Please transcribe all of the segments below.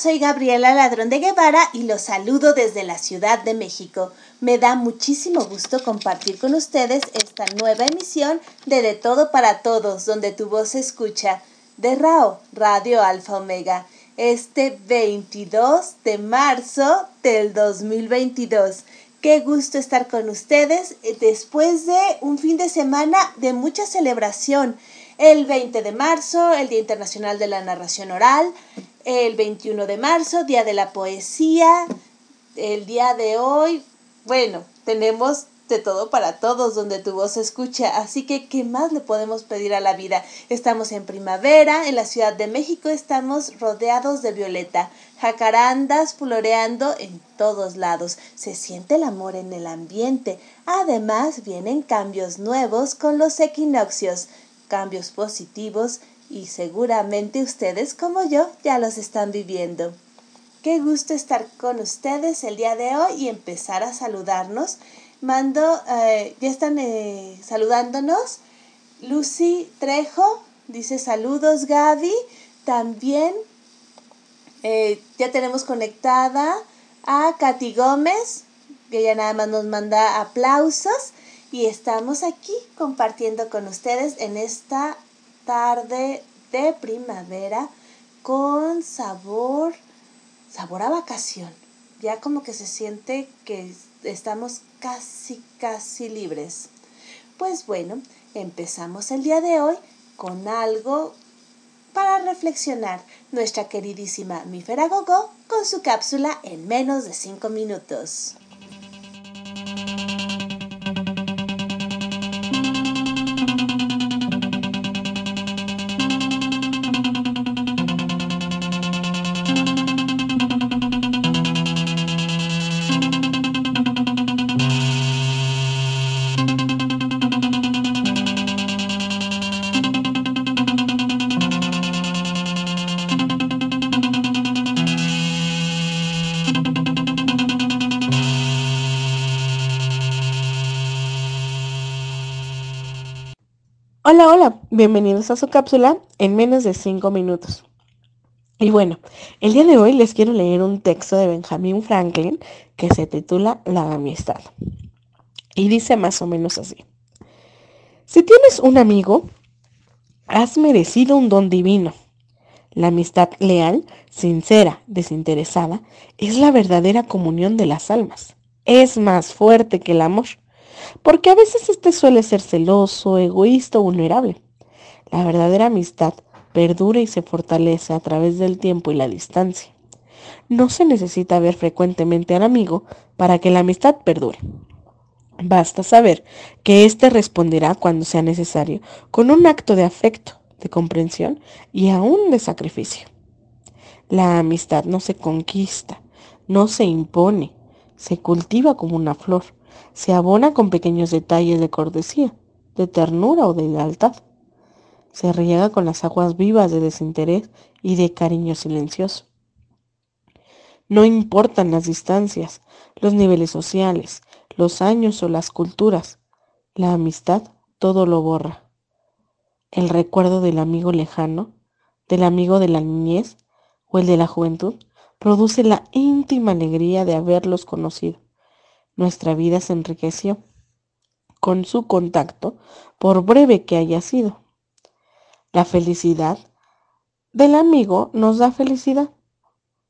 Soy Gabriela Ladrón de Guevara y los saludo desde la Ciudad de México. Me da muchísimo gusto compartir con ustedes esta nueva emisión de De Todo para Todos, donde tu voz se escucha, de RAO, Radio Alfa Omega, este 22 de marzo del 2022. Qué gusto estar con ustedes eh, después de un fin de semana de mucha celebración. El 20 de marzo, el Día Internacional de la Narración Oral, el 21 de marzo, Día de la Poesía, el día de hoy, bueno, tenemos de todo para todos donde tu voz se escucha, así que ¿qué más le podemos pedir a la vida? Estamos en primavera, en la Ciudad de México estamos rodeados de violeta, jacarandas floreando en todos lados, se siente el amor en el ambiente, además vienen cambios nuevos con los equinoccios, cambios positivos y seguramente ustedes como yo ya los están viviendo. Qué gusto estar con ustedes el día de hoy y empezar a saludarnos. Mando, eh, ya están eh, saludándonos. Lucy Trejo dice saludos Gaby. También eh, ya tenemos conectada a Katy Gómez, que ya nada más nos manda aplausos. Y estamos aquí compartiendo con ustedes en esta tarde de primavera con sabor, sabor a vacación. Ya como que se siente que estamos casi, casi libres. Pues bueno, empezamos el día de hoy con algo para reflexionar. Nuestra queridísima Mifera Gogo con su cápsula en menos de 5 minutos. Hola, hola, bienvenidos a su cápsula en menos de 5 minutos. Y bueno, el día de hoy les quiero leer un texto de Benjamin Franklin que se titula La amistad. Y dice más o menos así. Si tienes un amigo, has merecido un don divino. La amistad leal, sincera, desinteresada, es la verdadera comunión de las almas. Es más fuerte que el amor porque a veces este suele ser celoso, egoísta o vulnerable. La verdadera amistad perdura y se fortalece a través del tiempo y la distancia. No se necesita ver frecuentemente al amigo para que la amistad perdure. Basta saber que éste responderá cuando sea necesario con un acto de afecto, de comprensión y aún de sacrificio. La amistad no se conquista, no se impone, se cultiva como una flor se abona con pequeños detalles de cortesía, de ternura o de lealtad. Se riega con las aguas vivas de desinterés y de cariño silencioso. No importan las distancias, los niveles sociales, los años o las culturas. La amistad todo lo borra. El recuerdo del amigo lejano, del amigo de la niñez o el de la juventud produce la íntima alegría de haberlos conocido nuestra vida se enriqueció con su contacto, por breve que haya sido. La felicidad del amigo nos da felicidad.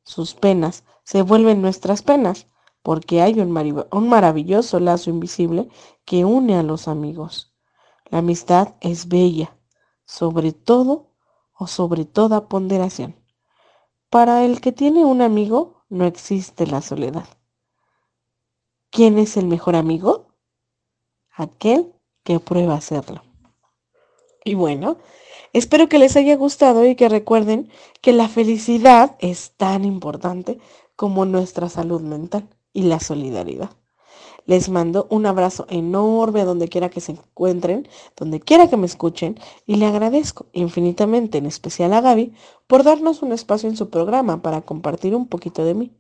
Sus penas se vuelven nuestras penas, porque hay un, un, maravilloso lazo invisible que une a los amigos. La amistad es bella, sobre todo o sobre toda ponderación. Para el que tiene un amigo no existe la soledad. ¿Quién es el mejor amigo? Aquel que prueba hacerlo. Y bueno, espero que les haya gustado y que recuerden que la felicidad es tan importante como nuestra salud mental y la solidaridad. Les mando un abrazo enorme a donde quiera que se encuentren, donde quiera que me escuchen y le agradezco infinitamente, en especial a Gaby, por darnos un espacio en su programa para compartir un poquito de mí.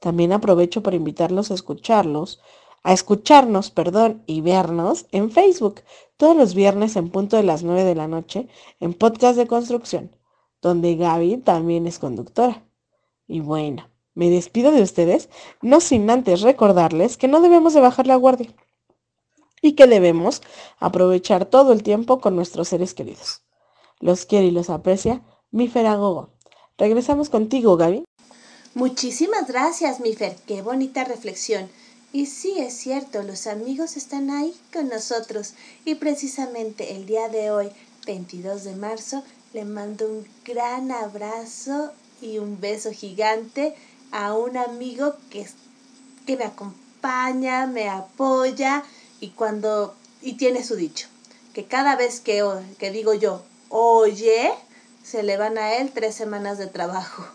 También aprovecho para invitarlos a escucharlos, a escucharnos, perdón, y vernos en Facebook todos los viernes en punto de las 9 de la noche en Podcast de Construcción, donde Gaby también es conductora. Y bueno, me despido de ustedes, no sin antes recordarles que no debemos de bajar la guardia y que debemos aprovechar todo el tiempo con nuestros seres queridos. Los quiere y los aprecia mi Feragogo. Regresamos contigo, Gaby. Muchísimas gracias, Mifer. Qué bonita reflexión. Y sí, es cierto, los amigos están ahí con nosotros. Y precisamente el día de hoy, 22 de marzo, le mando un gran abrazo y un beso gigante a un amigo que, que me acompaña, me apoya y cuando y tiene su dicho, que cada vez que, que digo yo, oye, se le van a él tres semanas de trabajo.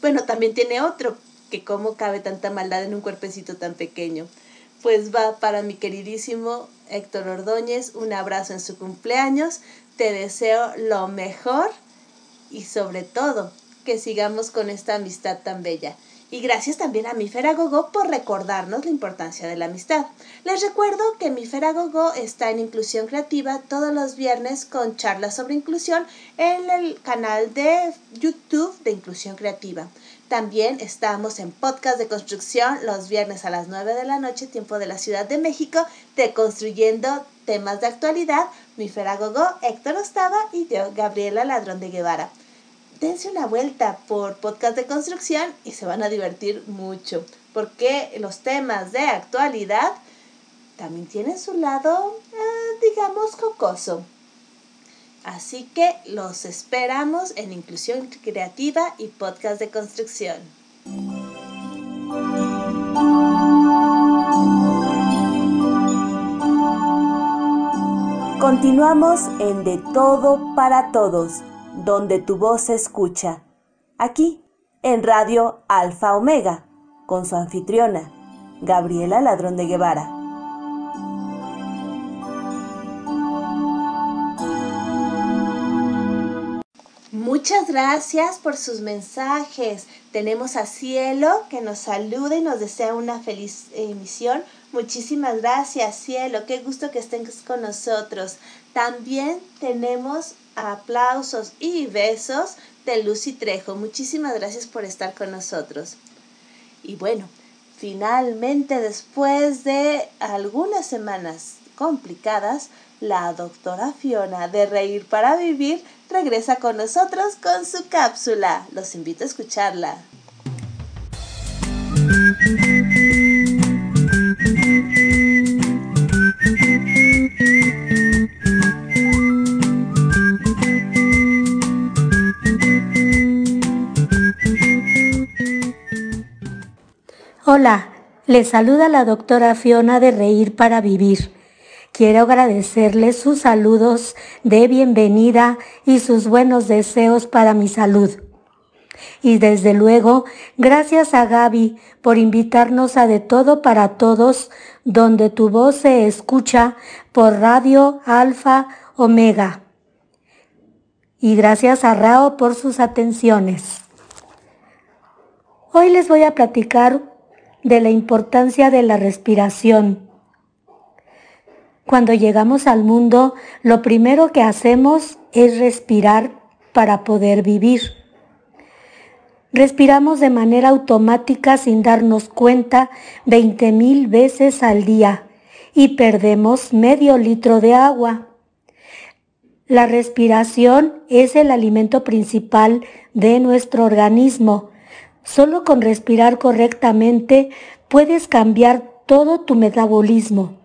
Bueno, también tiene otro, que cómo cabe tanta maldad en un cuerpecito tan pequeño. Pues va para mi queridísimo Héctor Ordóñez, un abrazo en su cumpleaños, te deseo lo mejor y sobre todo que sigamos con esta amistad tan bella. Y gracias también a mi Feragogo por recordarnos la importancia de la amistad. Les recuerdo que mi Feragogo está en Inclusión Creativa todos los viernes con charlas sobre inclusión en el canal de YouTube de Inclusión Creativa. También estamos en podcast de construcción los viernes a las 9 de la noche, tiempo de la Ciudad de México, de Construyendo temas de actualidad. Mi Feragogo, Héctor Ostava y yo, Gabriela Ladrón de Guevara dense una vuelta por podcast de construcción y se van a divertir mucho, porque los temas de actualidad también tienen su lado, eh, digamos, cocoso. Así que los esperamos en Inclusión Creativa y Podcast de Construcción. Continuamos en De Todo para Todos donde tu voz se escucha, aquí en Radio Alfa Omega, con su anfitriona, Gabriela Ladrón de Guevara. Muchas gracias por sus mensajes. Tenemos a Cielo que nos saluda y nos desea una feliz emisión. Muchísimas gracias, Cielo. Qué gusto que estén con nosotros. También tenemos aplausos y besos de Lucy Trejo. Muchísimas gracias por estar con nosotros. Y bueno, finalmente después de algunas semanas complicadas, la doctora Fiona de Reír para Vivir regresa con nosotros con su cápsula. Los invito a escucharla. Hola, les saluda la doctora Fiona de Reír para Vivir. Quiero agradecerles sus saludos de bienvenida y sus buenos deseos para mi salud. Y desde luego, gracias a Gaby por invitarnos a De Todo para Todos, donde tu voz se escucha por Radio Alfa Omega. Y gracias a Rao por sus atenciones. Hoy les voy a platicar de la importancia de la respiración. Cuando llegamos al mundo, lo primero que hacemos es respirar para poder vivir. Respiramos de manera automática sin darnos cuenta 20 mil veces al día y perdemos medio litro de agua. La respiración es el alimento principal de nuestro organismo Solo con respirar correctamente puedes cambiar todo tu metabolismo.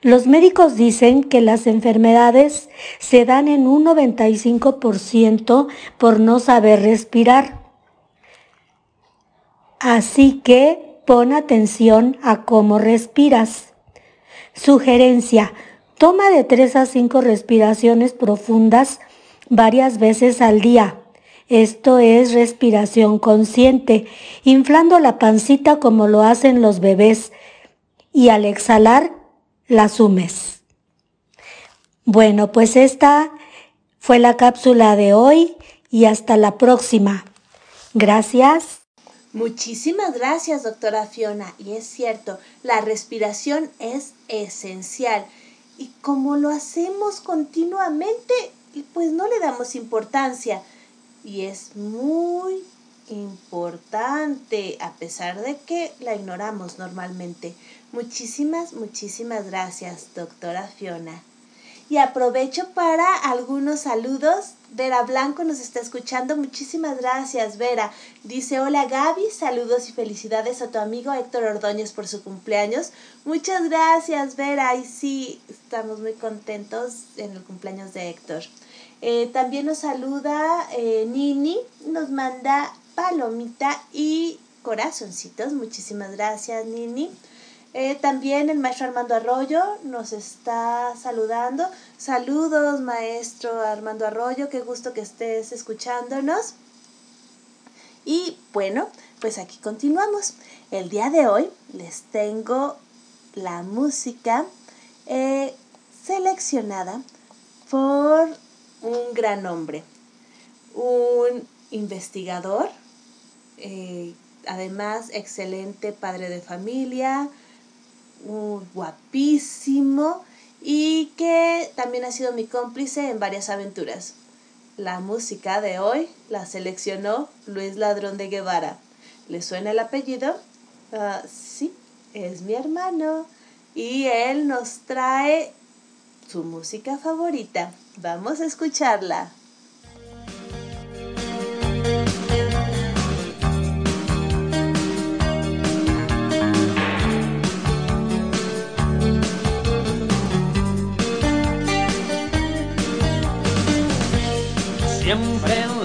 Los médicos dicen que las enfermedades se dan en un 95% por no saber respirar. Así que pon atención a cómo respiras. Sugerencia, toma de 3 a 5 respiraciones profundas varias veces al día. Esto es respiración consciente, inflando la pancita como lo hacen los bebés y al exhalar la sumes. Bueno, pues esta fue la cápsula de hoy y hasta la próxima. Gracias. Muchísimas gracias, doctora Fiona. Y es cierto, la respiración es esencial. Y como lo hacemos continuamente, pues no le damos importancia y es muy importante a pesar de que la ignoramos normalmente. Muchísimas, muchísimas gracias, doctora Fiona. Y aprovecho para algunos saludos. Vera Blanco nos está escuchando. Muchísimas gracias, Vera. Dice, hola Gaby, saludos y felicidades a tu amigo Héctor Ordóñez por su cumpleaños. Muchas gracias, Vera. Y sí, estamos muy contentos en el cumpleaños de Héctor. Eh, también nos saluda eh, Nini, nos manda palomita y corazoncitos. Muchísimas gracias, Nini. Eh, también el maestro Armando Arroyo nos está saludando. Saludos, maestro Armando Arroyo, qué gusto que estés escuchándonos. Y bueno, pues aquí continuamos. El día de hoy les tengo la música seleccionada por un gran hombre, un investigador, eh, además excelente padre de familia, guapísimo y que también ha sido mi cómplice en varias aventuras. La música de hoy la seleccionó Luis Ladrón de Guevara. ¿Le suena el apellido? Ah, sí, es mi hermano. Y él nos trae su música favorita. Vamos a escucharla. siempre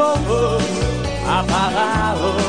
En sus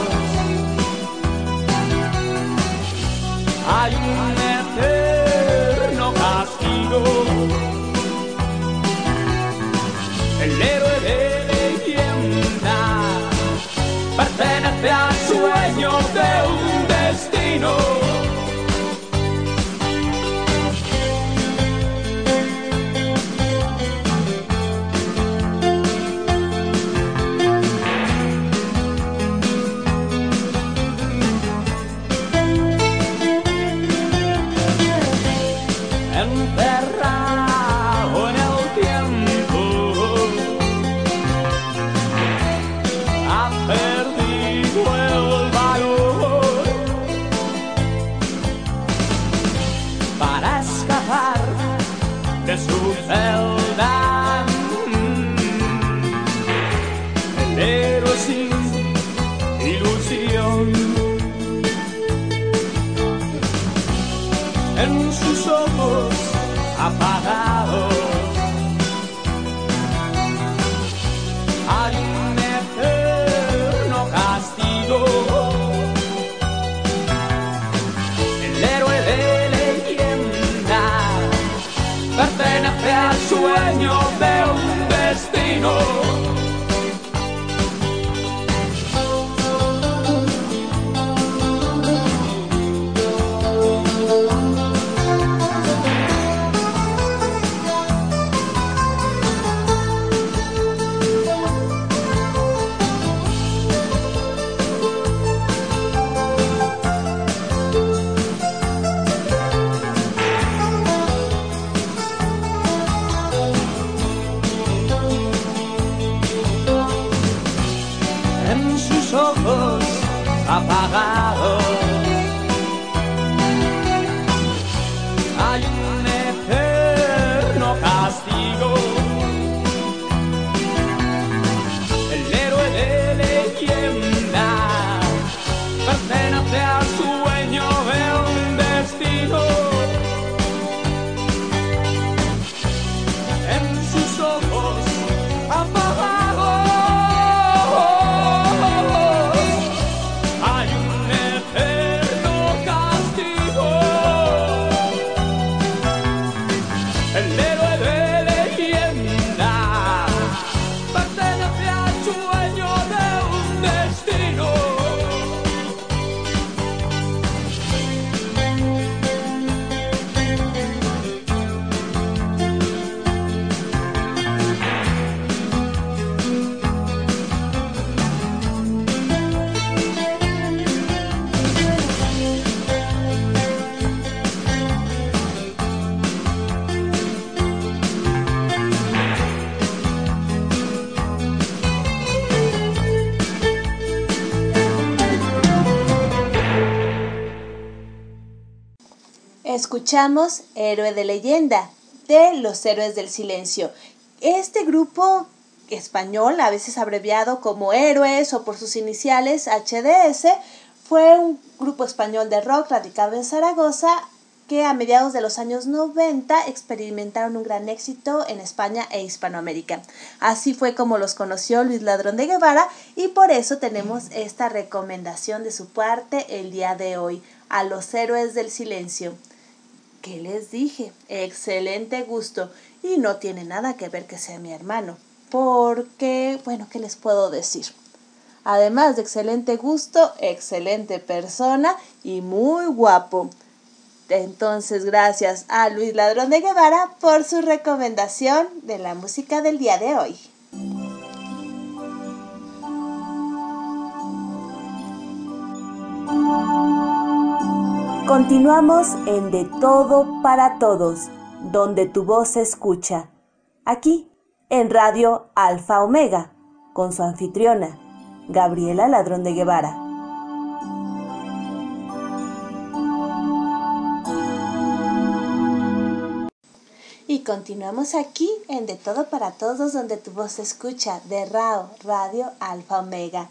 Escuchamos Héroe de leyenda de Los Héroes del Silencio. Este grupo español, a veces abreviado como Héroes o por sus iniciales HDS, fue un grupo español de rock radicado en Zaragoza que a mediados de los años 90 experimentaron un gran éxito en España e Hispanoamérica. Así fue como los conoció Luis Ladrón de Guevara y por eso tenemos esta recomendación de su parte el día de hoy, a los héroes del silencio. ¿Qué les dije? Excelente gusto y no tiene nada que ver que sea mi hermano, porque, bueno, ¿qué les puedo decir? Además de excelente gusto, excelente persona y muy guapo. Entonces, gracias a Luis Ladrón de Guevara por su recomendación de la música del día de hoy. Continuamos en De Todo para Todos, donde tu voz se escucha. Aquí, en Radio Alfa Omega, con su anfitriona, Gabriela Ladrón de Guevara. Y continuamos aquí en De Todo para Todos, donde tu voz se escucha, de RAO, Radio Alfa Omega.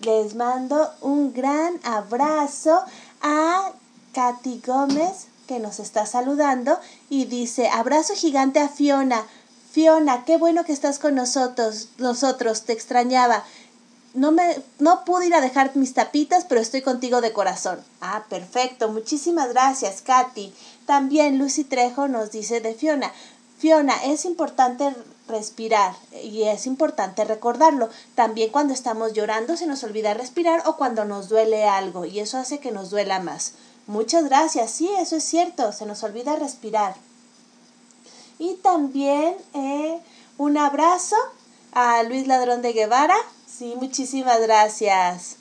Les mando un gran abrazo a Katy Gómez, que nos está saludando, y dice, abrazo gigante a Fiona. Fiona, qué bueno que estás con nosotros, nosotros, te extrañaba no me no pude ir a dejar mis tapitas, pero estoy contigo de corazón. Ah, perfecto. Muchísimas gracias, Katy. También Lucy Trejo nos dice de Fiona. Fiona, es importante respirar y es importante recordarlo. También cuando estamos llorando se nos olvida respirar o cuando nos duele algo y eso hace que nos duela más. Muchas gracias. Sí, eso es cierto. Se nos olvida respirar. Y también eh, un abrazo a Luis Ladrón de Guevara Sí, muchísimas gracias.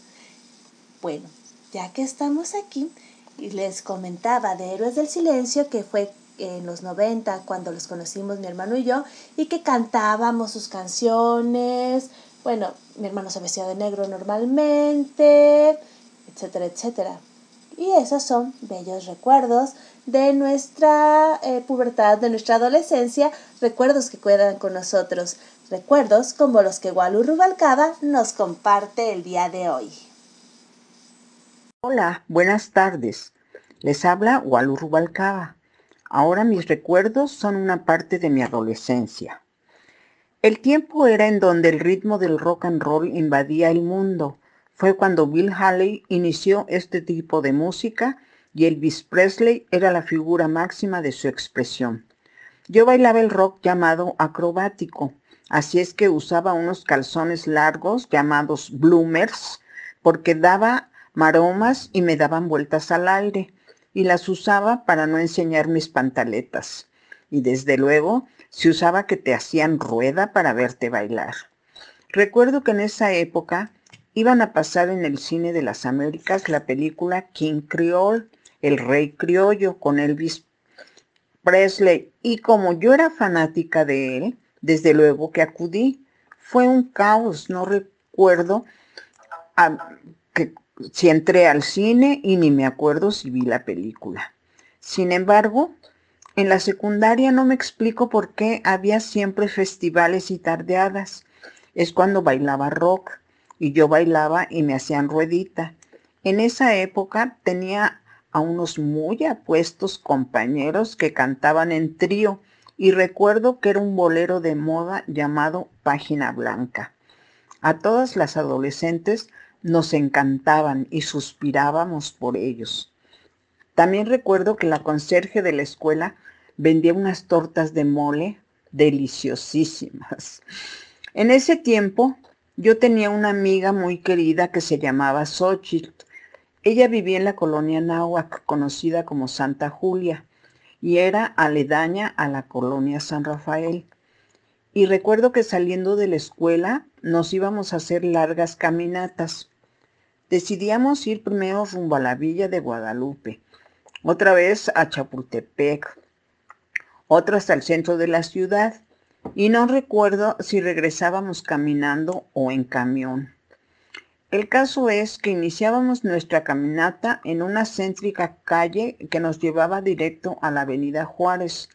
Bueno, ya que estamos aquí, y les comentaba de Héroes del Silencio, que fue en los 90 cuando los conocimos mi hermano y yo, y que cantábamos sus canciones. Bueno, mi hermano se vestía de negro normalmente, etcétera, etcétera. Y esos son bellos recuerdos de nuestra eh, pubertad, de nuestra adolescencia, recuerdos que quedan con nosotros. Recuerdos como los que Walu Rubalcaba nos comparte el día de hoy. Hola, buenas tardes. Les habla Walu Rubalcaba. Ahora mis recuerdos son una parte de mi adolescencia. El tiempo era en donde el ritmo del rock and roll invadía el mundo. Fue cuando Bill Haley inició este tipo de música y Elvis Presley era la figura máxima de su expresión. Yo bailaba el rock llamado acrobático, Así es que usaba unos calzones largos llamados bloomers porque daba maromas y me daban vueltas al aire y las usaba para no enseñar mis pantaletas. Y desde luego se usaba que te hacían rueda para verte bailar. Recuerdo que en esa época iban a pasar en el cine de las Américas la película King Creole, el rey criollo, con Elvis Presley. Y como yo era fanática de él, desde luego que acudí. Fue un caos, no recuerdo que, si entré al cine y ni me acuerdo si vi la película. Sin embargo, en la secundaria no me explico por qué había siempre festivales y tardeadas. Es cuando bailaba rock y yo bailaba y me hacían ruedita. En esa época tenía a unos muy apuestos compañeros que cantaban en trío y recuerdo que era un bolero de moda llamado Página Blanca. A todas las adolescentes nos encantaban y suspirábamos por ellos. También recuerdo que la conserje de la escuela vendía unas tortas de mole deliciosísimas. En ese tiempo yo tenía una amiga muy querida que se llamaba Xochitl. Ella vivía en la colonia Náhuac, conocida como Santa Julia y era aledaña a la colonia San Rafael. Y recuerdo que saliendo de la escuela nos íbamos a hacer largas caminatas. Decidíamos ir primero rumbo a la villa de Guadalupe, otra vez a Chapultepec, otra hasta el centro de la ciudad, y no recuerdo si regresábamos caminando o en camión. El caso es que iniciábamos nuestra caminata en una céntrica calle que nos llevaba directo a la avenida Juárez,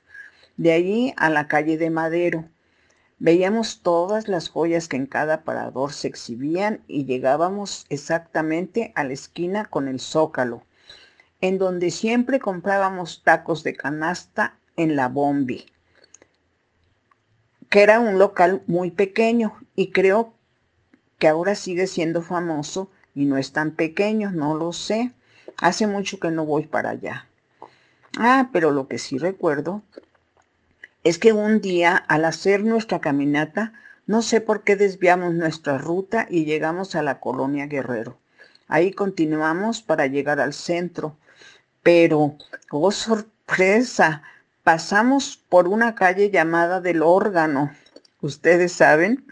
de allí a la calle de Madero. Veíamos todas las joyas que en cada parador se exhibían y llegábamos exactamente a la esquina con el zócalo, en donde siempre comprábamos tacos de canasta en la Bombi, que era un local muy pequeño y creo que ahora sigue siendo famoso y no es tan pequeño, no lo sé. Hace mucho que no voy para allá. Ah, pero lo que sí recuerdo es que un día al hacer nuestra caminata, no sé por qué desviamos nuestra ruta y llegamos a la colonia Guerrero. Ahí continuamos para llegar al centro. Pero, oh sorpresa, pasamos por una calle llamada del órgano. Ustedes saben,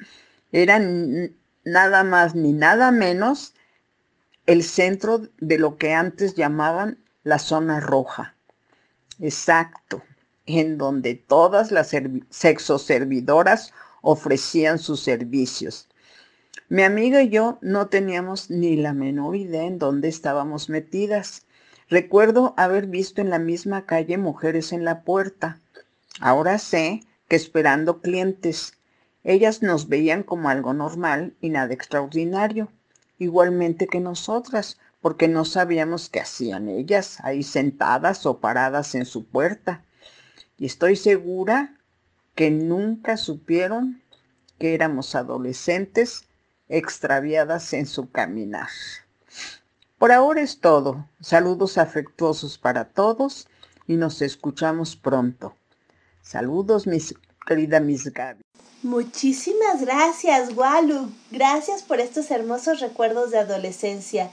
eran nada más ni nada menos el centro de lo que antes llamaban la zona roja. Exacto, en donde todas las sexoservidoras ofrecían sus servicios. Mi amiga y yo no teníamos ni la menor idea en dónde estábamos metidas. Recuerdo haber visto en la misma calle mujeres en la puerta. Ahora sé que esperando clientes, ellas nos veían como algo normal y nada extraordinario, igualmente que nosotras, porque no sabíamos qué hacían ellas ahí sentadas o paradas en su puerta. Y estoy segura que nunca supieron que éramos adolescentes extraviadas en su caminar. Por ahora es todo. Saludos afectuosos para todos y nos escuchamos pronto. Saludos, mis querida Miss Gaby. Muchísimas gracias, Walu. Gracias por estos hermosos recuerdos de adolescencia.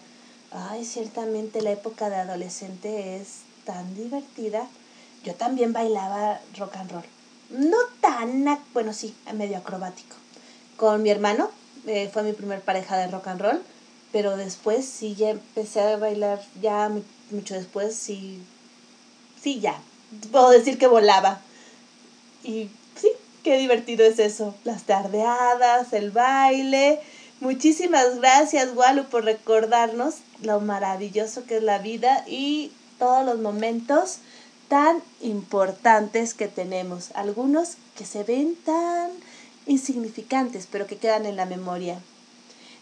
Ay, ciertamente la época de adolescente es tan divertida. Yo también bailaba rock and roll. No tan, bueno, sí, medio acrobático. Con mi hermano, eh, fue mi primer pareja de rock and roll, pero después sí ya empecé a bailar, ya mucho después sí, sí, ya. Puedo decir que volaba. Y sí, Qué divertido es eso, las tardeadas, el baile. Muchísimas gracias, Walu, por recordarnos lo maravilloso que es la vida y todos los momentos tan importantes que tenemos. Algunos que se ven tan insignificantes, pero que quedan en la memoria.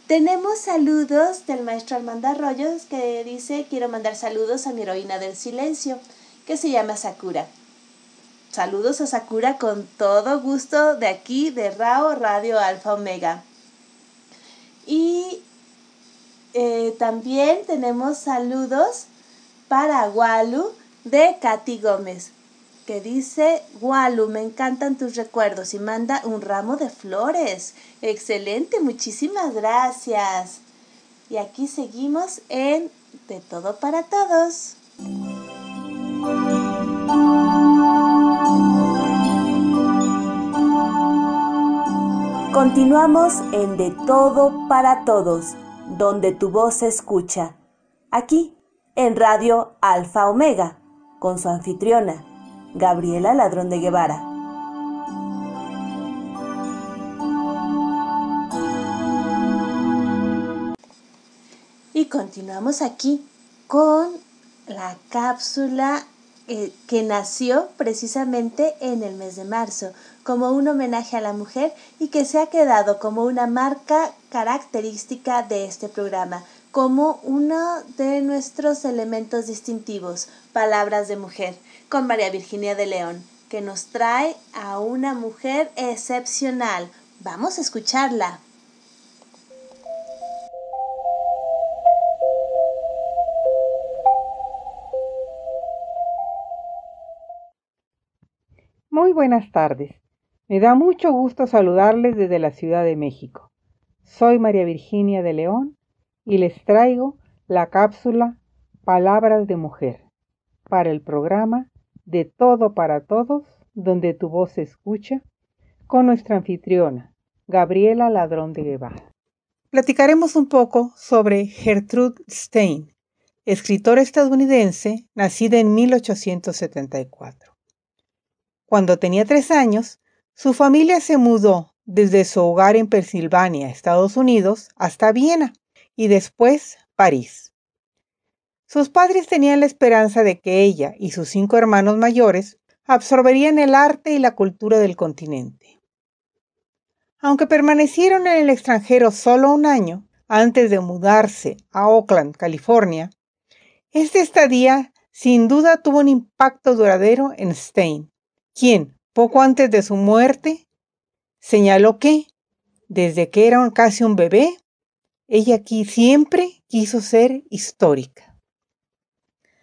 Tenemos saludos del maestro Armando Arroyos que dice, quiero mandar saludos a mi heroína del silencio, que se llama Sakura. Saludos a Sakura con todo gusto de aquí de Rao Radio Alfa Omega. Y eh, también tenemos saludos para Walu de Katy Gómez, que dice, Walu, me encantan tus recuerdos y manda un ramo de flores. Excelente, muchísimas gracias. Y aquí seguimos en De Todo para Todos. Continuamos en De Todo para Todos, donde tu voz se escucha. Aquí, en Radio Alfa Omega, con su anfitriona, Gabriela Ladrón de Guevara. Y continuamos aquí con la cápsula eh, que nació precisamente en el mes de marzo como un homenaje a la mujer y que se ha quedado como una marca característica de este programa, como uno de nuestros elementos distintivos, palabras de mujer, con María Virginia de León, que nos trae a una mujer excepcional. Vamos a escucharla. Muy buenas tardes. Me da mucho gusto saludarles desde la Ciudad de México. Soy María Virginia de León y les traigo la cápsula Palabras de Mujer para el programa De Todo para Todos, donde tu voz se escucha, con nuestra anfitriona, Gabriela Ladrón de Guevara. Platicaremos un poco sobre Gertrude Stein, escritora estadounidense nacida en 1874. Cuando tenía tres años, su familia se mudó desde su hogar en Pensilvania, Estados Unidos, hasta Viena, y después París. Sus padres tenían la esperanza de que ella y sus cinco hermanos mayores absorberían el arte y la cultura del continente. Aunque permanecieron en el extranjero solo un año antes de mudarse a Oakland, California, este estadía sin duda tuvo un impacto duradero en Stein, quien, poco antes de su muerte, señaló que, desde que era casi un bebé, ella aquí siempre quiso ser histórica.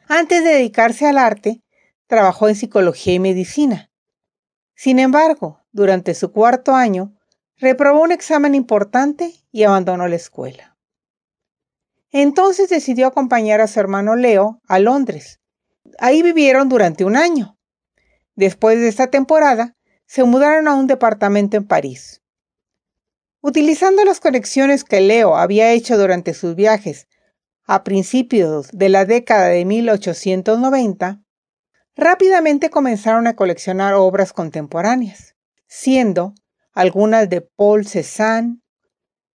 Antes de dedicarse al arte, trabajó en psicología y medicina. Sin embargo, durante su cuarto año, reprobó un examen importante y abandonó la escuela. Entonces decidió acompañar a su hermano Leo a Londres. Ahí vivieron durante un año. Después de esta temporada, se mudaron a un departamento en París. Utilizando las conexiones que Leo había hecho durante sus viajes a principios de la década de 1890, rápidamente comenzaron a coleccionar obras contemporáneas, siendo algunas de Paul Cézanne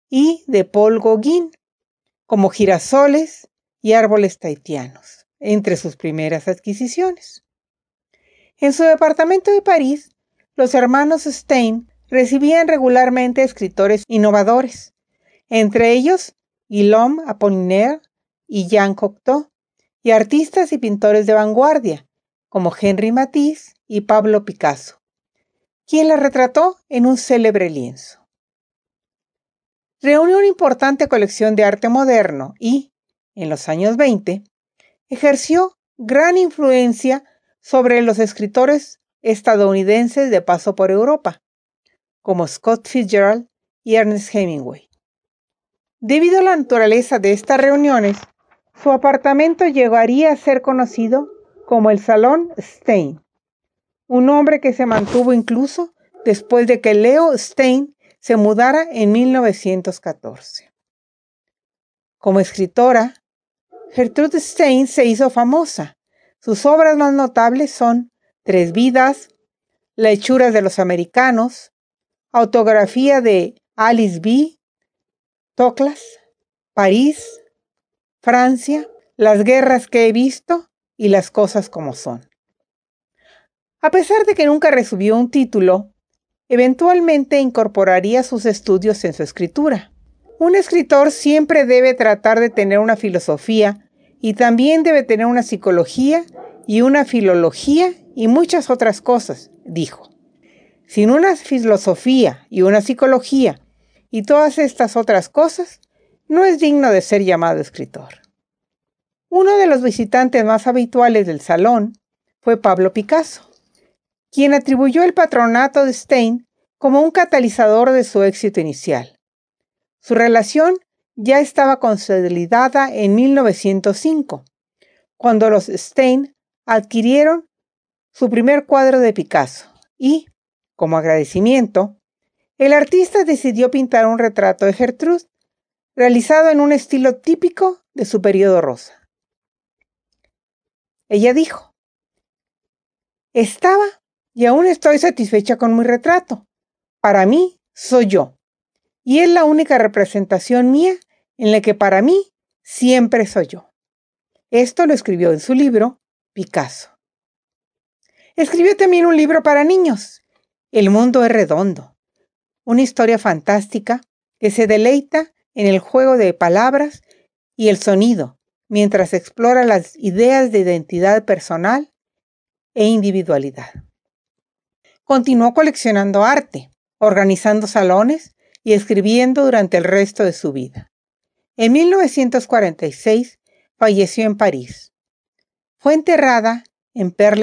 y de Paul Gauguin, como girasoles y árboles taitianos, entre sus primeras adquisiciones. En su departamento de París, los hermanos Stein recibían regularmente escritores innovadores, entre ellos Guillaume Apollinaire y Jean Cocteau, y artistas y pintores de vanguardia, como Henri Matisse y Pablo Picasso, quien la retrató en un célebre lienzo. Reunió una importante colección de arte moderno y, en los años 20, ejerció gran influencia sobre los escritores estadounidenses de paso por Europa, como Scott Fitzgerald y Ernest Hemingway. Debido a la naturaleza de estas reuniones, su apartamento llegaría a ser conocido como el Salón Stein, un nombre que se mantuvo incluso después de que Leo Stein se mudara en 1914. Como escritora, Gertrude Stein se hizo famosa sus obras más notables son Tres vidas, La hechura de los americanos, Autografía de Alice B., Toclas, París, Francia, Las guerras que he visto y Las cosas como son. A pesar de que nunca recibió un título, eventualmente incorporaría sus estudios en su escritura. Un escritor siempre debe tratar de tener una filosofía y también debe tener una psicología y una filología y muchas otras cosas, dijo. Sin una filosofía y una psicología y todas estas otras cosas, no es digno de ser llamado escritor. Uno de los visitantes más habituales del salón fue Pablo Picasso, quien atribuyó el patronato de Stein como un catalizador de su éxito inicial. Su relación ya estaba consolidada en 1905, cuando los Stein adquirieron su primer cuadro de Picasso y, como agradecimiento, el artista decidió pintar un retrato de Gertrude realizado en un estilo típico de su periodo rosa. Ella dijo, estaba y aún estoy satisfecha con mi retrato. Para mí, soy yo. Y es la única representación mía en la que para mí siempre soy yo. Esto lo escribió en su libro Picasso. Escribió también un libro para niños, El mundo es redondo, una historia fantástica que se deleita en el juego de palabras y el sonido mientras explora las ideas de identidad personal e individualidad. Continuó coleccionando arte, organizando salones y escribiendo durante el resto de su vida. En 1946 falleció en París. Fue enterrada en Père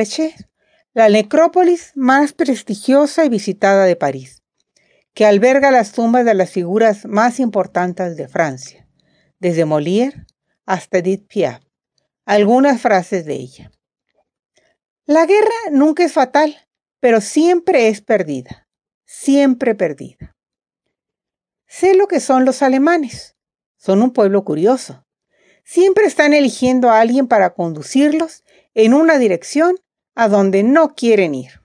la necrópolis más prestigiosa y visitada de París, que alberga las tumbas de las figuras más importantes de Francia, desde Molière hasta Edith Piaf. Algunas frases de ella. La guerra nunca es fatal, pero siempre es perdida, siempre perdida. Sé lo que son los alemanes. Son un pueblo curioso. Siempre están eligiendo a alguien para conducirlos en una dirección a donde no quieren ir.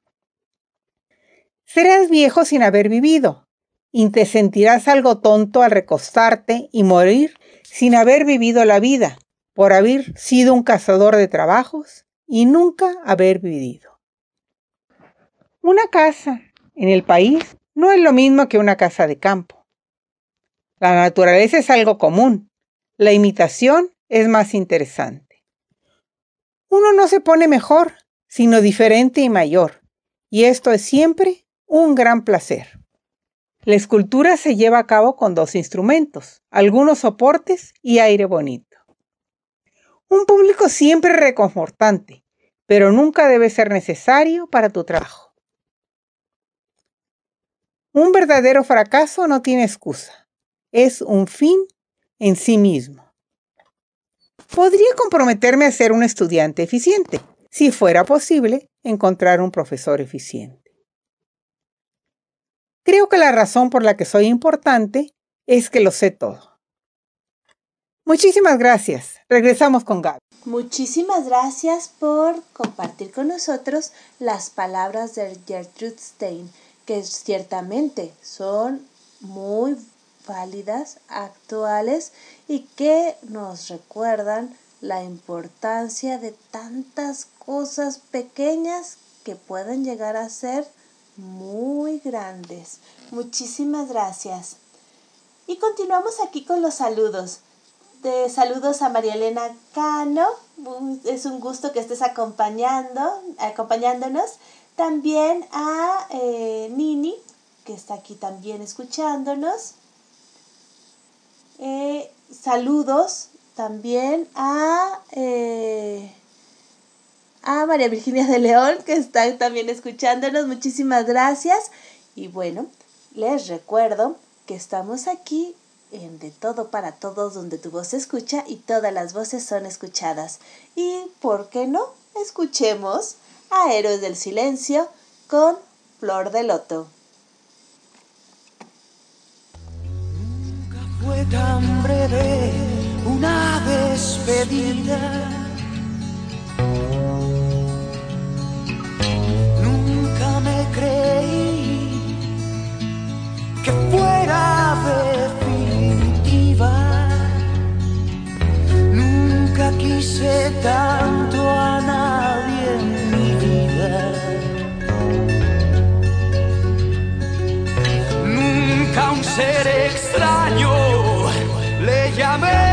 Serás viejo sin haber vivido y te sentirás algo tonto al recostarte y morir sin haber vivido la vida, por haber sido un cazador de trabajos y nunca haber vivido. Una casa en el país no es lo mismo que una casa de campo. La naturaleza es algo común, la imitación es más interesante. Uno no se pone mejor, sino diferente y mayor, y esto es siempre un gran placer. La escultura se lleva a cabo con dos instrumentos, algunos soportes y aire bonito. Un público siempre reconfortante, pero nunca debe ser necesario para tu trabajo. Un verdadero fracaso no tiene excusa, es un fin en sí mismo. Podría comprometerme a ser un estudiante eficiente, si fuera posible encontrar un profesor eficiente. Creo que la razón por la que soy importante es que lo sé todo. Muchísimas gracias. Regresamos con Gaby. Muchísimas gracias por compartir con nosotros las palabras de Gertrude Stein, que ciertamente son muy válidas, actuales y que nos recuerdan la importancia de tantas cosas pequeñas que pueden llegar a ser muy grandes. Muchísimas gracias. Y continuamos aquí con los saludos. Saludos a María Elena Cano. Es un gusto que estés acompañando, acompañándonos. También a eh, Nini, que está aquí también escuchándonos. Eh, saludos también a, eh, a María Virginia de León, que está también escuchándonos. Muchísimas gracias. Y bueno, les recuerdo que estamos aquí en De Todo para Todos, donde tu voz se escucha y todas las voces son escuchadas. Y, ¿por qué no? Escuchemos a Héroes del Silencio con Flor de Loto. Una despedida. Creí que fuera definitiva. Nunca quise tanto a nadie en mi vida. Nunca un ser extraño le llamé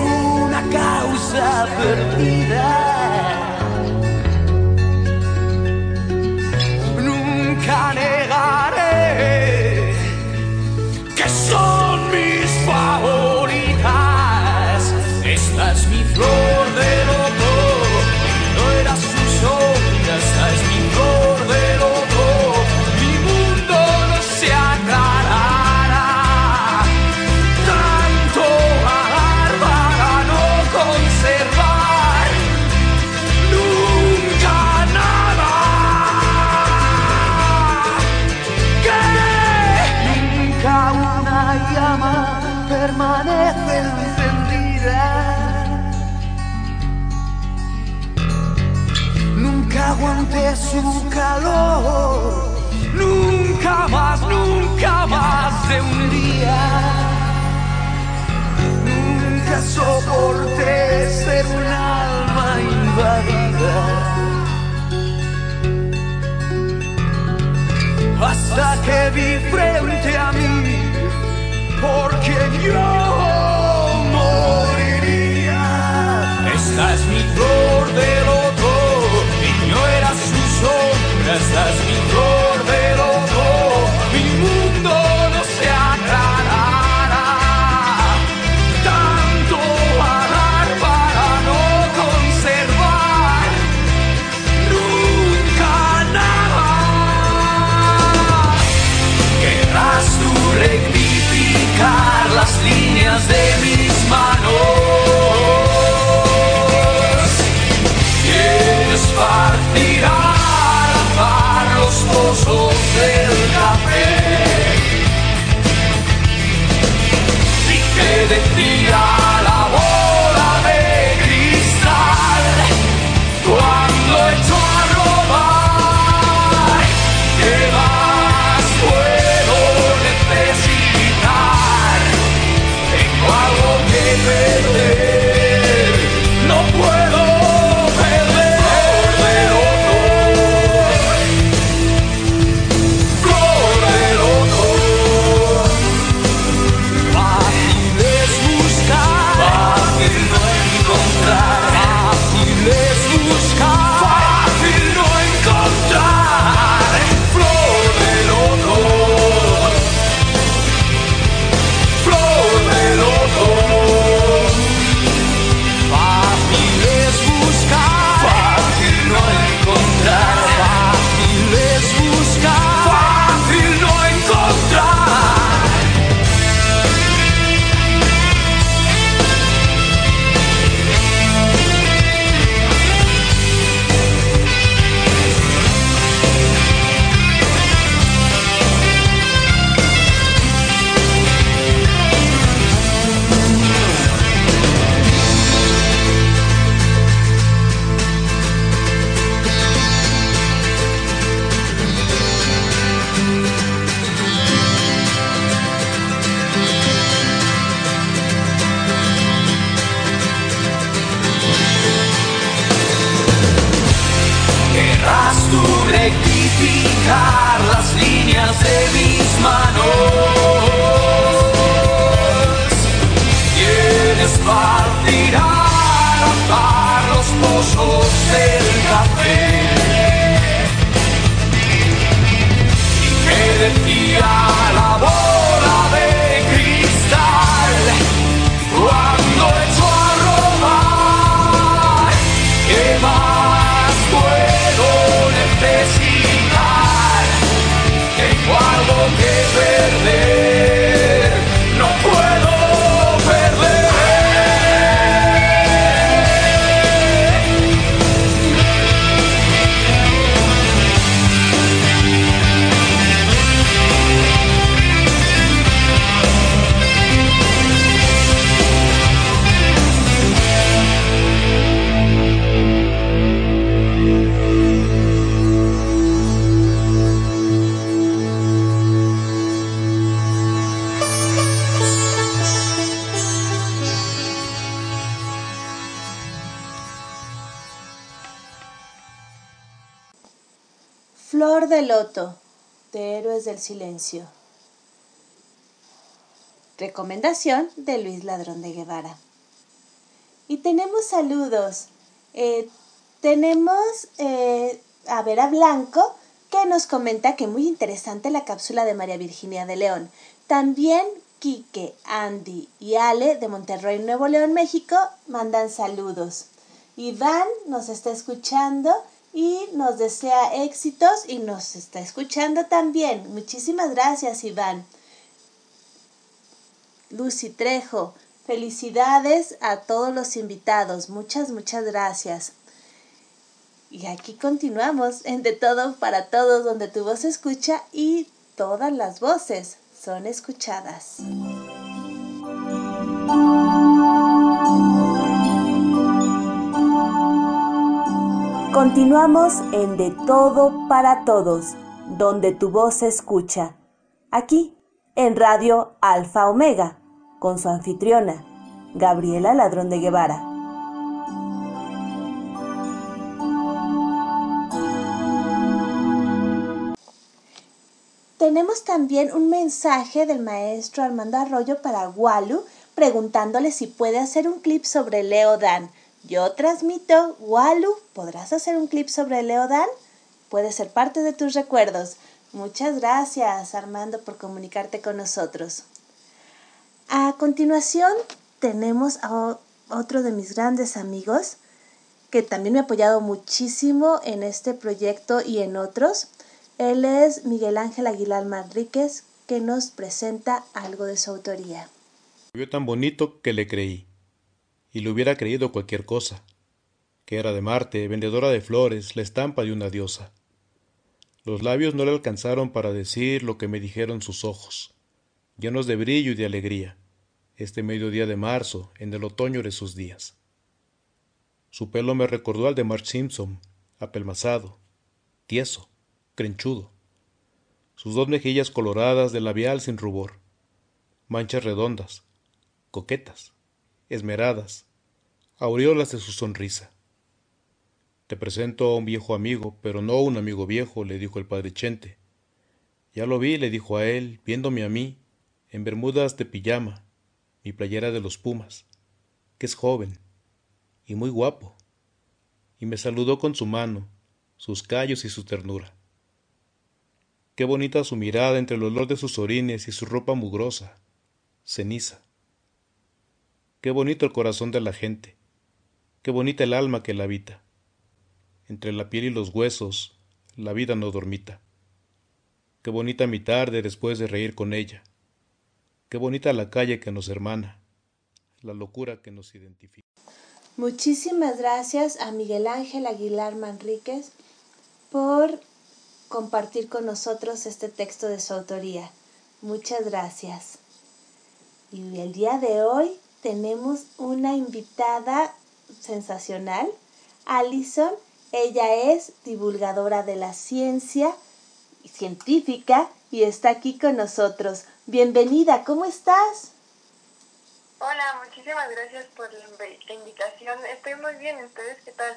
una causa perdida. Que vi frente a mí, porque yo moriría. Esta es mi flor de loto, y no era su sombra, esta es mi flor Recomendación de Luis Ladrón de Guevara. Y tenemos saludos. Eh, tenemos eh, a Vera Blanco que nos comenta que muy interesante la cápsula de María Virginia de León. También Quique, Andy y Ale de Monterrey, Nuevo León, México mandan saludos. Iván nos está escuchando y nos desea éxitos y nos está escuchando también. Muchísimas gracias, Iván. Lucy Trejo, felicidades a todos los invitados. Muchas, muchas gracias. Y aquí continuamos en De Todo para Todos, donde tu voz se escucha y todas las voces son escuchadas. Continuamos en De Todo para Todos, donde tu voz se escucha. Aquí, en Radio Alfa Omega, con su anfitriona, Gabriela Ladrón de Guevara. Tenemos también un mensaje del maestro Armando Arroyo para Walu preguntándole si puede hacer un clip sobre Leo Dan. Yo transmito, Walu, ¿podrás hacer un clip sobre Leo Dan? Puede ser parte de tus recuerdos. Muchas gracias, Armando, por comunicarte con nosotros. A continuación, tenemos a otro de mis grandes amigos que también me ha apoyado muchísimo en este proyecto y en otros. Él es Miguel Ángel Aguilar Manríquez, que nos presenta algo de su autoría. Vio tan bonito que le creí, y le hubiera creído cualquier cosa, que era de Marte, vendedora de flores, la estampa de una diosa. Los labios no le alcanzaron para decir lo que me dijeron sus ojos, llenos de brillo y de alegría, este mediodía de marzo, en el otoño de sus días. Su pelo me recordó al de Mark Simpson, apelmazado, tieso, crenchudo. Sus dos mejillas coloradas de labial sin rubor, manchas redondas, coquetas, esmeradas, aureolas de su sonrisa. Te presento a un viejo amigo, pero no un amigo viejo, le dijo el padre Chente. Ya lo vi, le dijo a él, viéndome a mí, en bermudas de pijama, mi playera de los Pumas, que es joven y muy guapo, y me saludó con su mano, sus callos y su ternura. Qué bonita su mirada entre el olor de sus orines y su ropa mugrosa, ceniza. Qué bonito el corazón de la gente, qué bonita el alma que la habita. Entre la piel y los huesos, la vida no dormita. Qué bonita mi tarde después de reír con ella. Qué bonita la calle que nos hermana, la locura que nos identifica. Muchísimas gracias a Miguel Ángel Aguilar Manríquez por compartir con nosotros este texto de su autoría. Muchas gracias. Y el día de hoy tenemos una invitada sensacional, Alison. Ella es divulgadora de la ciencia científica y está aquí con nosotros. Bienvenida, ¿cómo estás? Hola, muchísimas gracias por la invitación. Estoy muy bien, ¿ustedes qué tal?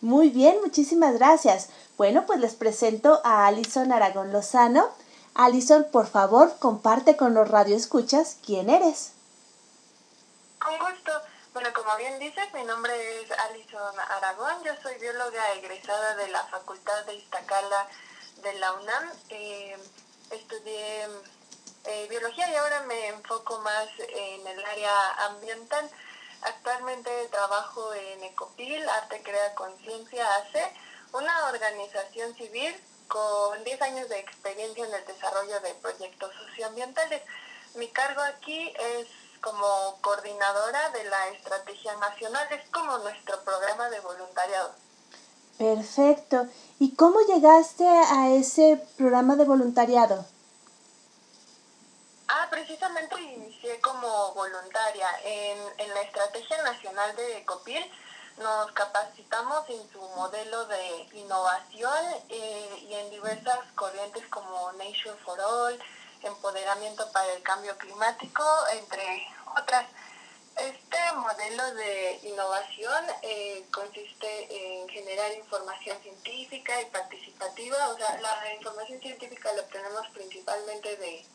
Muy bien, muchísimas gracias. Bueno, pues les presento a Alison Aragón Lozano. Alison, por favor, comparte con los radioescuchas quién eres. Con gusto. Bueno, como bien dices, mi nombre es Alison Aragón. Yo soy bióloga egresada de la Facultad de Iztacala de la UNAM. Eh, estudié eh, biología y ahora me enfoco más en el área ambiental. Actualmente trabajo en Ecopil, Arte Crea Conciencia AC, una organización civil con 10 años de experiencia en el desarrollo de proyectos socioambientales. Mi cargo aquí es como coordinadora de la Estrategia Nacional, es como nuestro programa de voluntariado. Perfecto. ¿Y cómo llegaste a ese programa de voluntariado? Ah, precisamente inicié como voluntaria en, en la Estrategia Nacional de Ecopil. Nos capacitamos en su modelo de innovación eh, y en diversas corrientes como Nature for All, empoderamiento para el cambio climático, entre otras. Este modelo de innovación eh, consiste en generar información científica y participativa. O sea, la información científica la obtenemos principalmente de,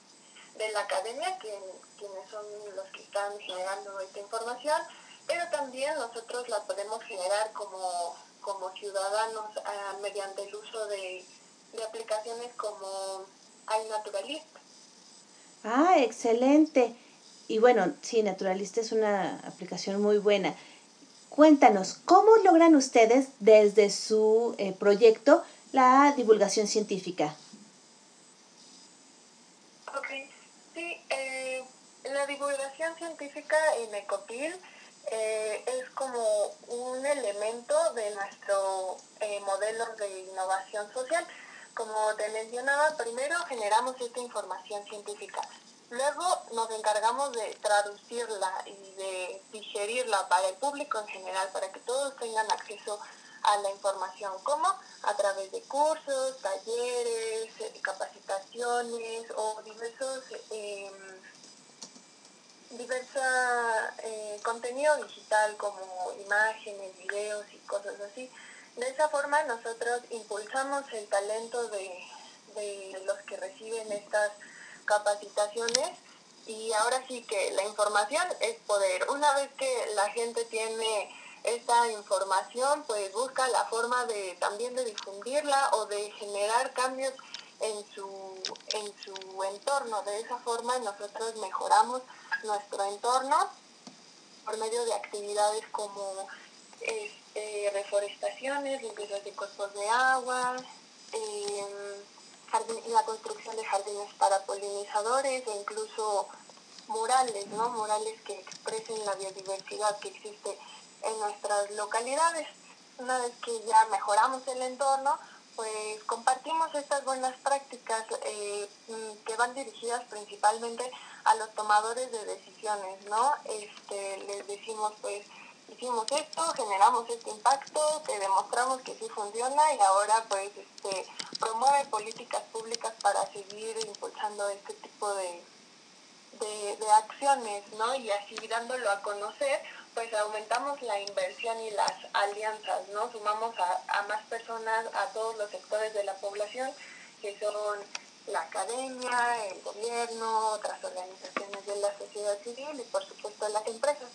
la academia, quienes son los que están generando esta información, pero también nosotros la podemos generar como, como ciudadanos ah, mediante el uso de, de aplicaciones como iNaturalist. Ah, excelente. Y bueno, sí, Naturalista es una aplicación muy buena. Cuéntanos, ¿cómo logran ustedes desde su eh, proyecto la divulgación científica? Ok, sí, eh, la divulgación científica en Ecopil eh, es como un elemento de nuestro modelo de innovación social. Como te mencionaba, primero generamos esta información científica. Luego nos encargamos de traducirla y de digerirla para el público en general, para que todos tengan acceso a la información, como a través de cursos, talleres, eh, capacitaciones o diversos eh, diversa eh, contenido digital como imágenes, videos y cosas así. De esa forma nosotros impulsamos el talento de, de los que reciben estas capacitaciones y ahora sí que la información es poder. Una vez que la gente tiene esta información, pues busca la forma de también de difundirla o de generar cambios en su, en su entorno. De esa forma nosotros mejoramos nuestro entorno por medio de actividades como este, reforestaciones, limpiezas de cuerpos de agua, eh, la construcción de jardines para polinizadores e incluso murales, ¿no? Murales que expresen la biodiversidad que existe en nuestras localidades. Una vez que ya mejoramos el entorno, pues compartimos estas buenas prácticas eh, mm, que van dirigidas principalmente a los tomadores de decisiones, ¿no? Este, les decimos pues hicimos esto, generamos este impacto, te demostramos que sí funciona y ahora pues este, promueve políticas públicas para seguir impulsando este tipo de, de, acciones, ¿no? Y así dándolo a conocer, pues aumentamos la inversión y las alianzas, ¿no? Sumamos a, a más personas, a todos los sectores de la población, que son la academia, el gobierno, otras organizaciones de la sociedad civil y por supuesto las empresas.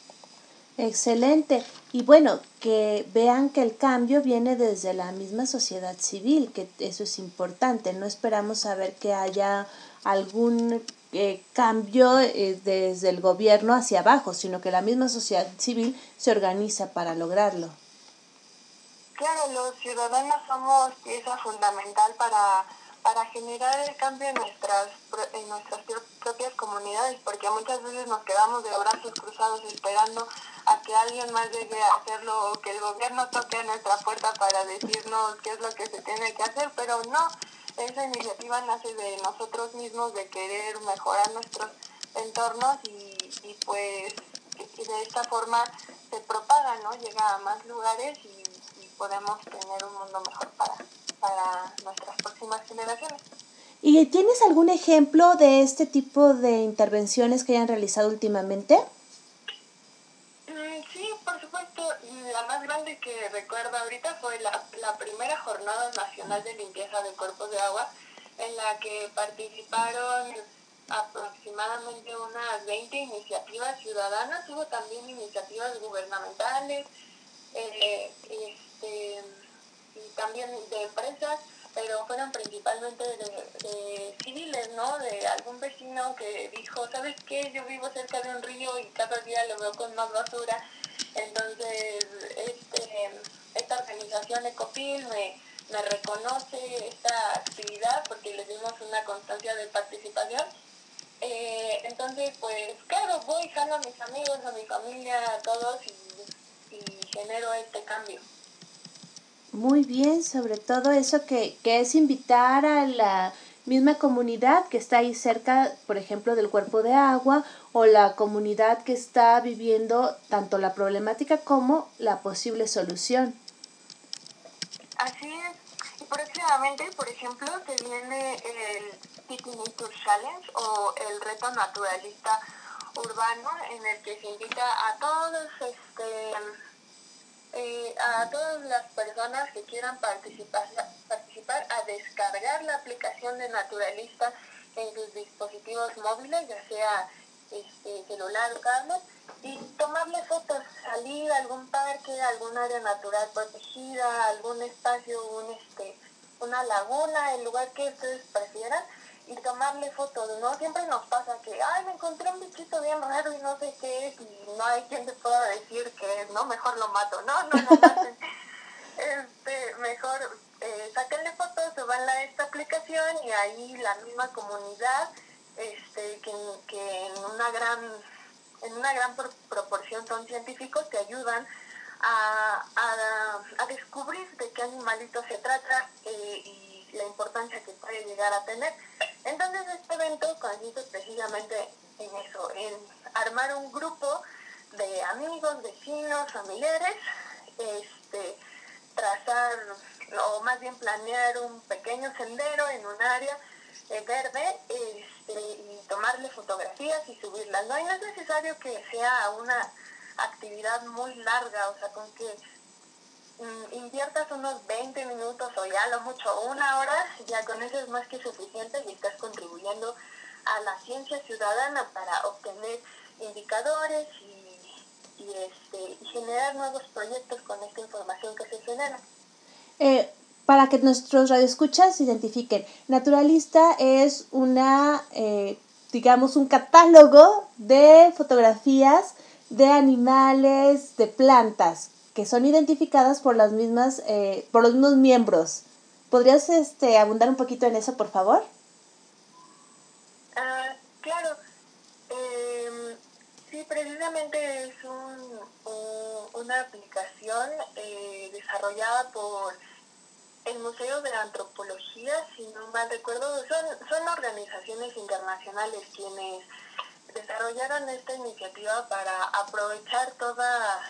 Excelente. Y bueno, que vean que el cambio viene desde la misma sociedad civil, que eso es importante. No esperamos saber que haya algún eh, cambio eh, desde el gobierno hacia abajo, sino que la misma sociedad civil se organiza para lograrlo. Claro, los ciudadanos somos pieza fundamental para, para generar el cambio en nuestras, en nuestras propias comunidades, porque muchas veces nos quedamos de brazos cruzados esperando a que alguien más llegue a hacerlo o que el gobierno toque a nuestra puerta para decirnos qué es lo que se tiene que hacer, pero no, esa iniciativa nace de nosotros mismos, de querer mejorar nuestros entornos y, y pues de esta forma se propaga, ¿no? Llega a más lugares y, y podemos tener un mundo mejor para, para nuestras próximas generaciones. ¿Y tienes algún ejemplo de este tipo de intervenciones que hayan realizado últimamente? la más grande que recuerdo ahorita fue la, la primera jornada nacional de limpieza de cuerpos de agua en la que participaron aproximadamente unas 20 iniciativas ciudadanas, hubo también iniciativas gubernamentales eh, este, y también de empresas, pero fueron principalmente de, civiles, ¿no? De algún vecino que dijo, ¿sabes qué? Yo vivo cerca de un río y cada día lo veo con más basura, entonces este, esta organización Ecopil me, reconoce esta actividad porque les dimos una constancia de participación eh, entonces, pues claro, voy, jalo a mis amigos, a mi familia, a todos y, genero este cambio. Muy bien, sobre todo eso que, que es invitar a la misma comunidad que está ahí cerca, por ejemplo, del cuerpo de agua o la comunidad que está viviendo tanto la problemática como la posible solución. Así es. Y próximamente, por ejemplo, se viene el City Nature Challenge o el reto naturalista urbano en el que se invita a todos este eh, a todas las personas que quieran participar participar a descargar la aplicación de naturalista en sus dispositivos móviles ya sea este, celular o tablet y tomarle fotos, salir a algún parque, algún área natural protegida, algún espacio, un este, una laguna, el lugar que ustedes prefieran y tomarle fotos, ¿no? Siempre nos pasa que, ay, me encontré un bichito bien raro y no sé qué es y no hay quien te pueda decir que es, ¿no? Mejor lo mato. No, no, no maten. este, mejor eh, sáquenle fotos, subanla a esta aplicación y ahí la misma comunidad, este, que, que en una gran, en una gran proporción son científicos, te ayudan a, a, a descubrir de qué animalito se trata eh, y la importancia que puede llegar a tener. Entonces este evento consiste precisamente en eso, en armar un grupo de amigos, vecinos, familiares, este, trazar o más bien planear un pequeño sendero en un área eh, verde este, y tomarle fotografías y subirlas. No, y no es necesario que sea una actividad muy larga, o sea, con que inviertas unos 20 minutos o ya lo mucho una hora, ya con eso es más que suficiente y estás contribuyendo a la ciencia ciudadana para obtener indicadores y, y, este, y generar nuevos proyectos con esta información que se genera. Eh, para que nuestros radioescuchas se identifiquen, Naturalista es una, eh, digamos, un catálogo de fotografías de animales, de plantas que son identificadas por las mismas, eh, por los mismos miembros. ¿Podrías este, abundar un poquito en eso, por favor? Ah, claro. Eh, sí, precisamente es un, una aplicación eh, desarrollada por el Museo de Antropología, si no mal recuerdo, son, son organizaciones internacionales quienes desarrollaron esta iniciativa para aprovechar toda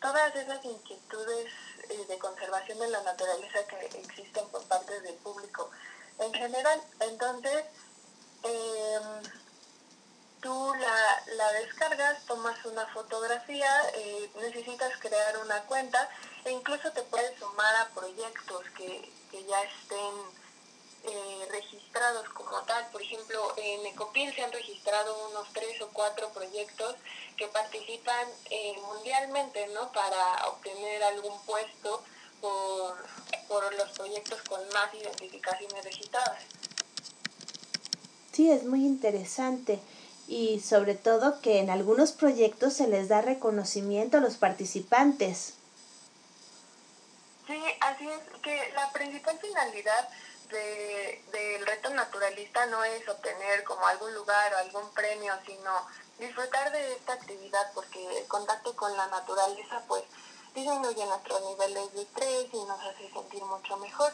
todas esas inquietudes eh, de conservación de la naturaleza que existen por parte del público en general. Entonces, em, tú la, la, descargas, tomas una fotografía, eh, necesitas crear una cuenta e incluso te puedes sumar a proyectos que, que ya estén eh, registrados como tal. Por ejemplo, en Ecopil se han registrado unos tres o cuatro proyectos que participan eh, mundialmente, ¿no? Para obtener algún puesto por, por los proyectos con más identificaciones registradas. Sí, es muy interesante y sobre todo que en algunos proyectos se les da reconocimiento a los participantes. Sí, así es que la principal finalidad de, del reto naturalista no es obtener como algún lugar o algún premio, sino disfrutar de esta actividad porque el contacto con la naturaleza pues disminuye nuestros niveles de estrés y nos hace sentir mucho mejor.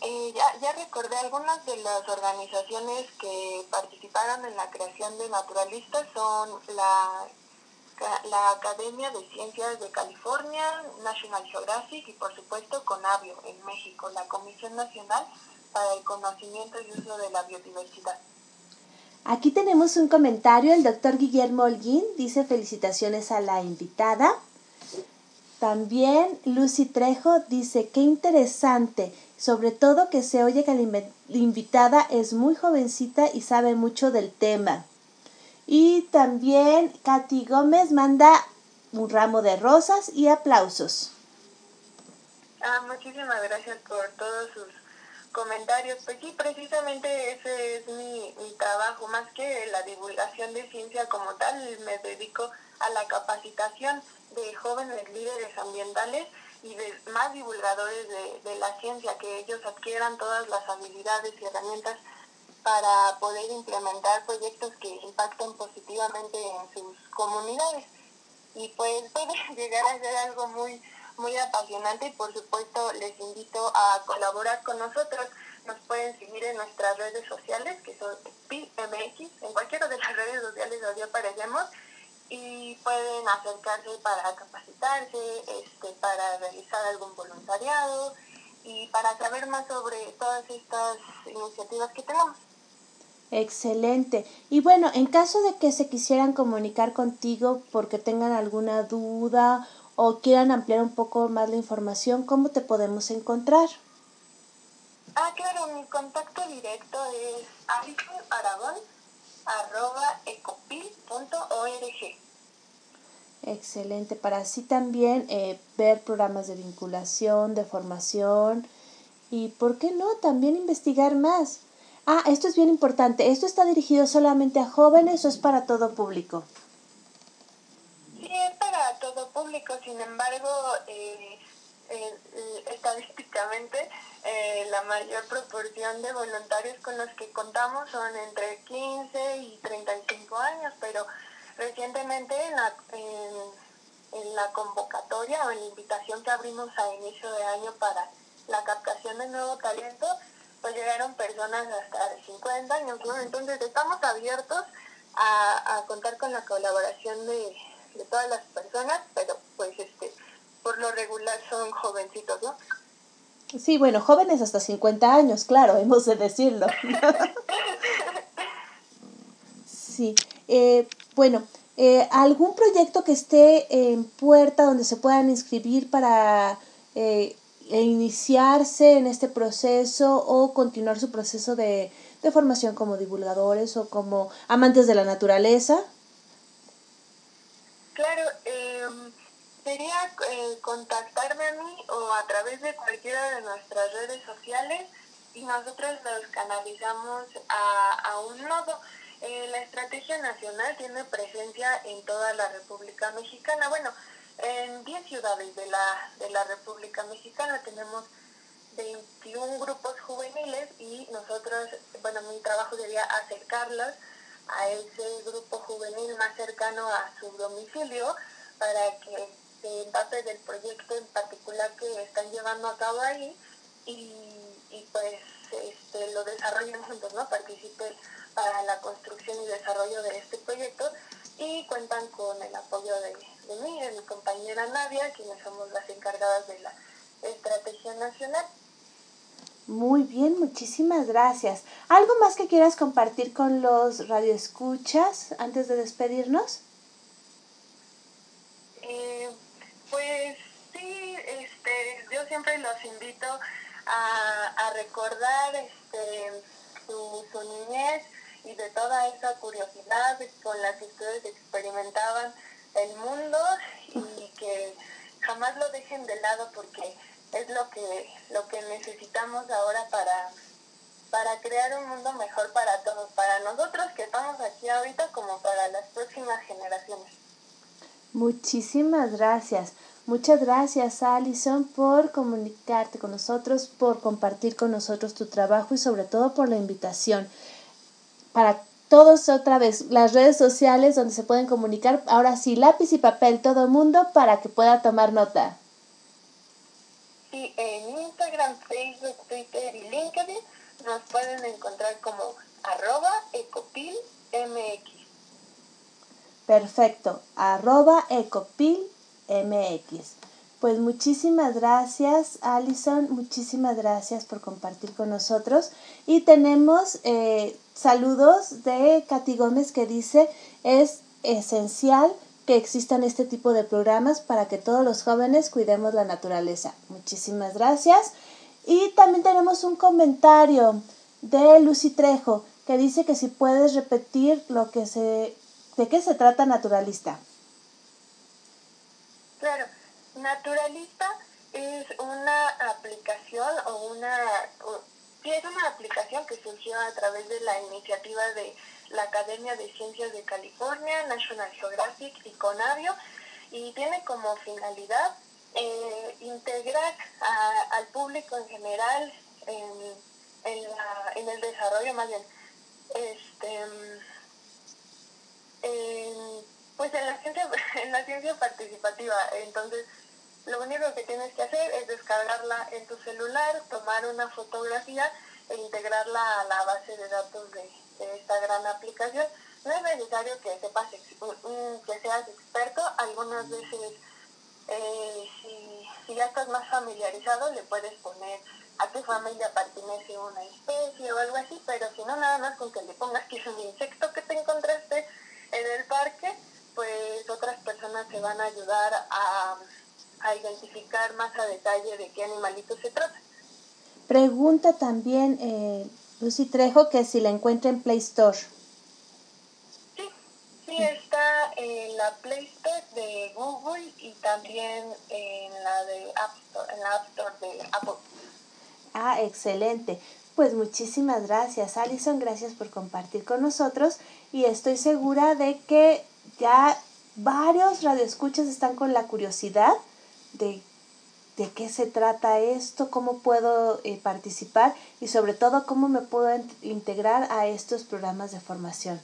Eh, ya, ya recordé algunas de las organizaciones que participaron en la creación de naturalistas son la, la Academia de Ciencias de California, National Geographic y por supuesto CONAVIO en México, la Comisión Nacional para el conocimiento y uso de la biodiversidad. Aquí tenemos un comentario, el doctor Guillermo Holguín dice felicitaciones a la invitada. También Lucy Trejo dice, qué interesante, sobre todo que se oye que la invitada es muy jovencita y sabe mucho del tema. Y también Katy Gómez manda un ramo de rosas y aplausos. Ah, muchísimas gracias por todos sus comentarios. Pues sí, precisamente ese es mi, mi trabajo, más que la divulgación de ciencia como tal, me dedico a la capacitación de jóvenes líderes ambientales y de más divulgadores de, de la ciencia, que ellos adquieran todas las habilidades y herramientas para poder implementar proyectos que impacten positivamente en sus comunidades. Y pues puede llegar a ser algo muy muy apasionante y por supuesto les invito a colaborar con nosotros. Nos pueden seguir en nuestras redes sociales, que son PIMX, en cualquiera de las redes sociales donde aparecemos y pueden acercarse para capacitarse, este, para realizar algún voluntariado y para saber más sobre todas estas iniciativas que tenemos. Excelente. Y bueno, en caso de que se quisieran comunicar contigo porque tengan alguna duda o quieran ampliar un poco más la información, ¿cómo te podemos encontrar? Ah, claro, mi contacto directo es ecopil.org. Excelente, para así también eh, ver programas de vinculación, de formación y, ¿por qué no?, también investigar más. Ah, esto es bien importante. ¿Esto está dirigido solamente a jóvenes o es para todo público? Todo público, sin embargo, eh, eh, estadísticamente eh, la mayor proporción de voluntarios con los que contamos son entre 15 y 35 años, pero recientemente en la, en, la convocatoria o en la invitación que abrimos a inicio de año para la captación de nuevo talento, pues llegaron personas hasta de 50 años. Entonces estamos abiertos a, a contar con la colaboración de, de todas las personas, pero pues este, por lo regular son jovencitos, ¿no? Sí, bueno, jóvenes hasta 50 años, claro, hemos de decirlo. sí, eh, bueno, eh, ¿algún proyecto que esté en puerta donde se puedan inscribir para eh, iniciarse en este proceso o continuar su proceso de formación como divulgadores o como amantes de la naturaleza? Claro, eh, sería eh, contactarme a mí o a través de cualquiera de nuestras redes sociales y nosotros los canalizamos a, a un nodo. Eh, la estrategia nacional tiene presencia en toda la República Mexicana. Bueno, en 10 ciudades de la, de la República Mexicana tenemos 21 grupos juveniles y nosotros, bueno, mi trabajo sería acercarlos a ese grupo juvenil más cercano a su domicilio para que se empape del proyecto en particular que están llevando a cabo ahí y, y pues este, lo desarrollen juntos, ¿no? Participen para la construcción y desarrollo de este proyecto y cuentan con el apoyo de, de mí, de mi compañera Nadia, quienes somos las encargadas de la estrategia nacional. Muy bien, muchísimas gracias. ¿Algo más que quieras compartir con los radioescuchas antes de despedirnos? Eh, pues sí, este, yo siempre los invito a, a recordar este, su, su niñez y de toda esa curiosidad con la que ustedes experimentaban el mundo y que jamás lo dejen de lado porque es lo que, lo que necesitamos ahora para, para crear un mundo mejor para todos, para nosotros que estamos aquí ahorita como para las próximas generaciones. Muchísimas gracias. Muchas gracias, Alison, por comunicarte con nosotros, por compartir con nosotros tu trabajo y sobre todo por la invitación. Para todos otra vez, las redes sociales donde se pueden comunicar, ahora sí, lápiz y papel, todo el mundo, para que pueda tomar nota. Sí, en Instagram, Facebook, Twitter y LinkedIn nos pueden encontrar como arroba ecopilmx. Perfecto, arroba ecopilmx. Pues muchísimas gracias, Alison, muchísimas gracias por compartir con nosotros. Y tenemos eh, saludos de Katy Gómez que dice, es esencial que existan este tipo de programas para que todos los jóvenes cuidemos la naturaleza. Muchísimas gracias. Y también tenemos un comentario de Lucy Trejo que dice que si puedes repetir lo que se de qué se trata Naturalista. Claro, Naturalista es una aplicación o una sí es una aplicación que surgió a través de la iniciativa de la Academia de Ciencias de California, National Geographic y Conavio y tiene como finalidad eh, integrar al público en general en, en, el desarrollo más bien este pues en la ciencia en la ciencia participativa. Entonces lo único que tienes que hacer es descargarla en tu celular tomar una fotografía e integrarla a la base de datos de, esta gran aplicación no es necesario que sepas que seas experto algunas veces eh, si, si ya estás más familiarizado le puedes poner a tu familia pertenece una especie o algo así, pero si no, nada más con que le pongas que es un insecto que te encontraste en el parque, pues otras personas te van a ayudar a, identificar más a detalle de qué animalito se trata. Pregunta también eh, Lucy Trejo que si la encuentra en Play Store. Sí, sí está en la Play Store de Google y también en la de App Store, en la App Store de Apple. Ah, excelente. Pues muchísimas gracias, Alison. Gracias por compartir con nosotros. Y estoy segura de que ya varios radioescuchas están con la curiosidad de, de qué se trata esto, cómo puedo eh, participar y sobre todo cómo me puedo integrar a estos programas de formación.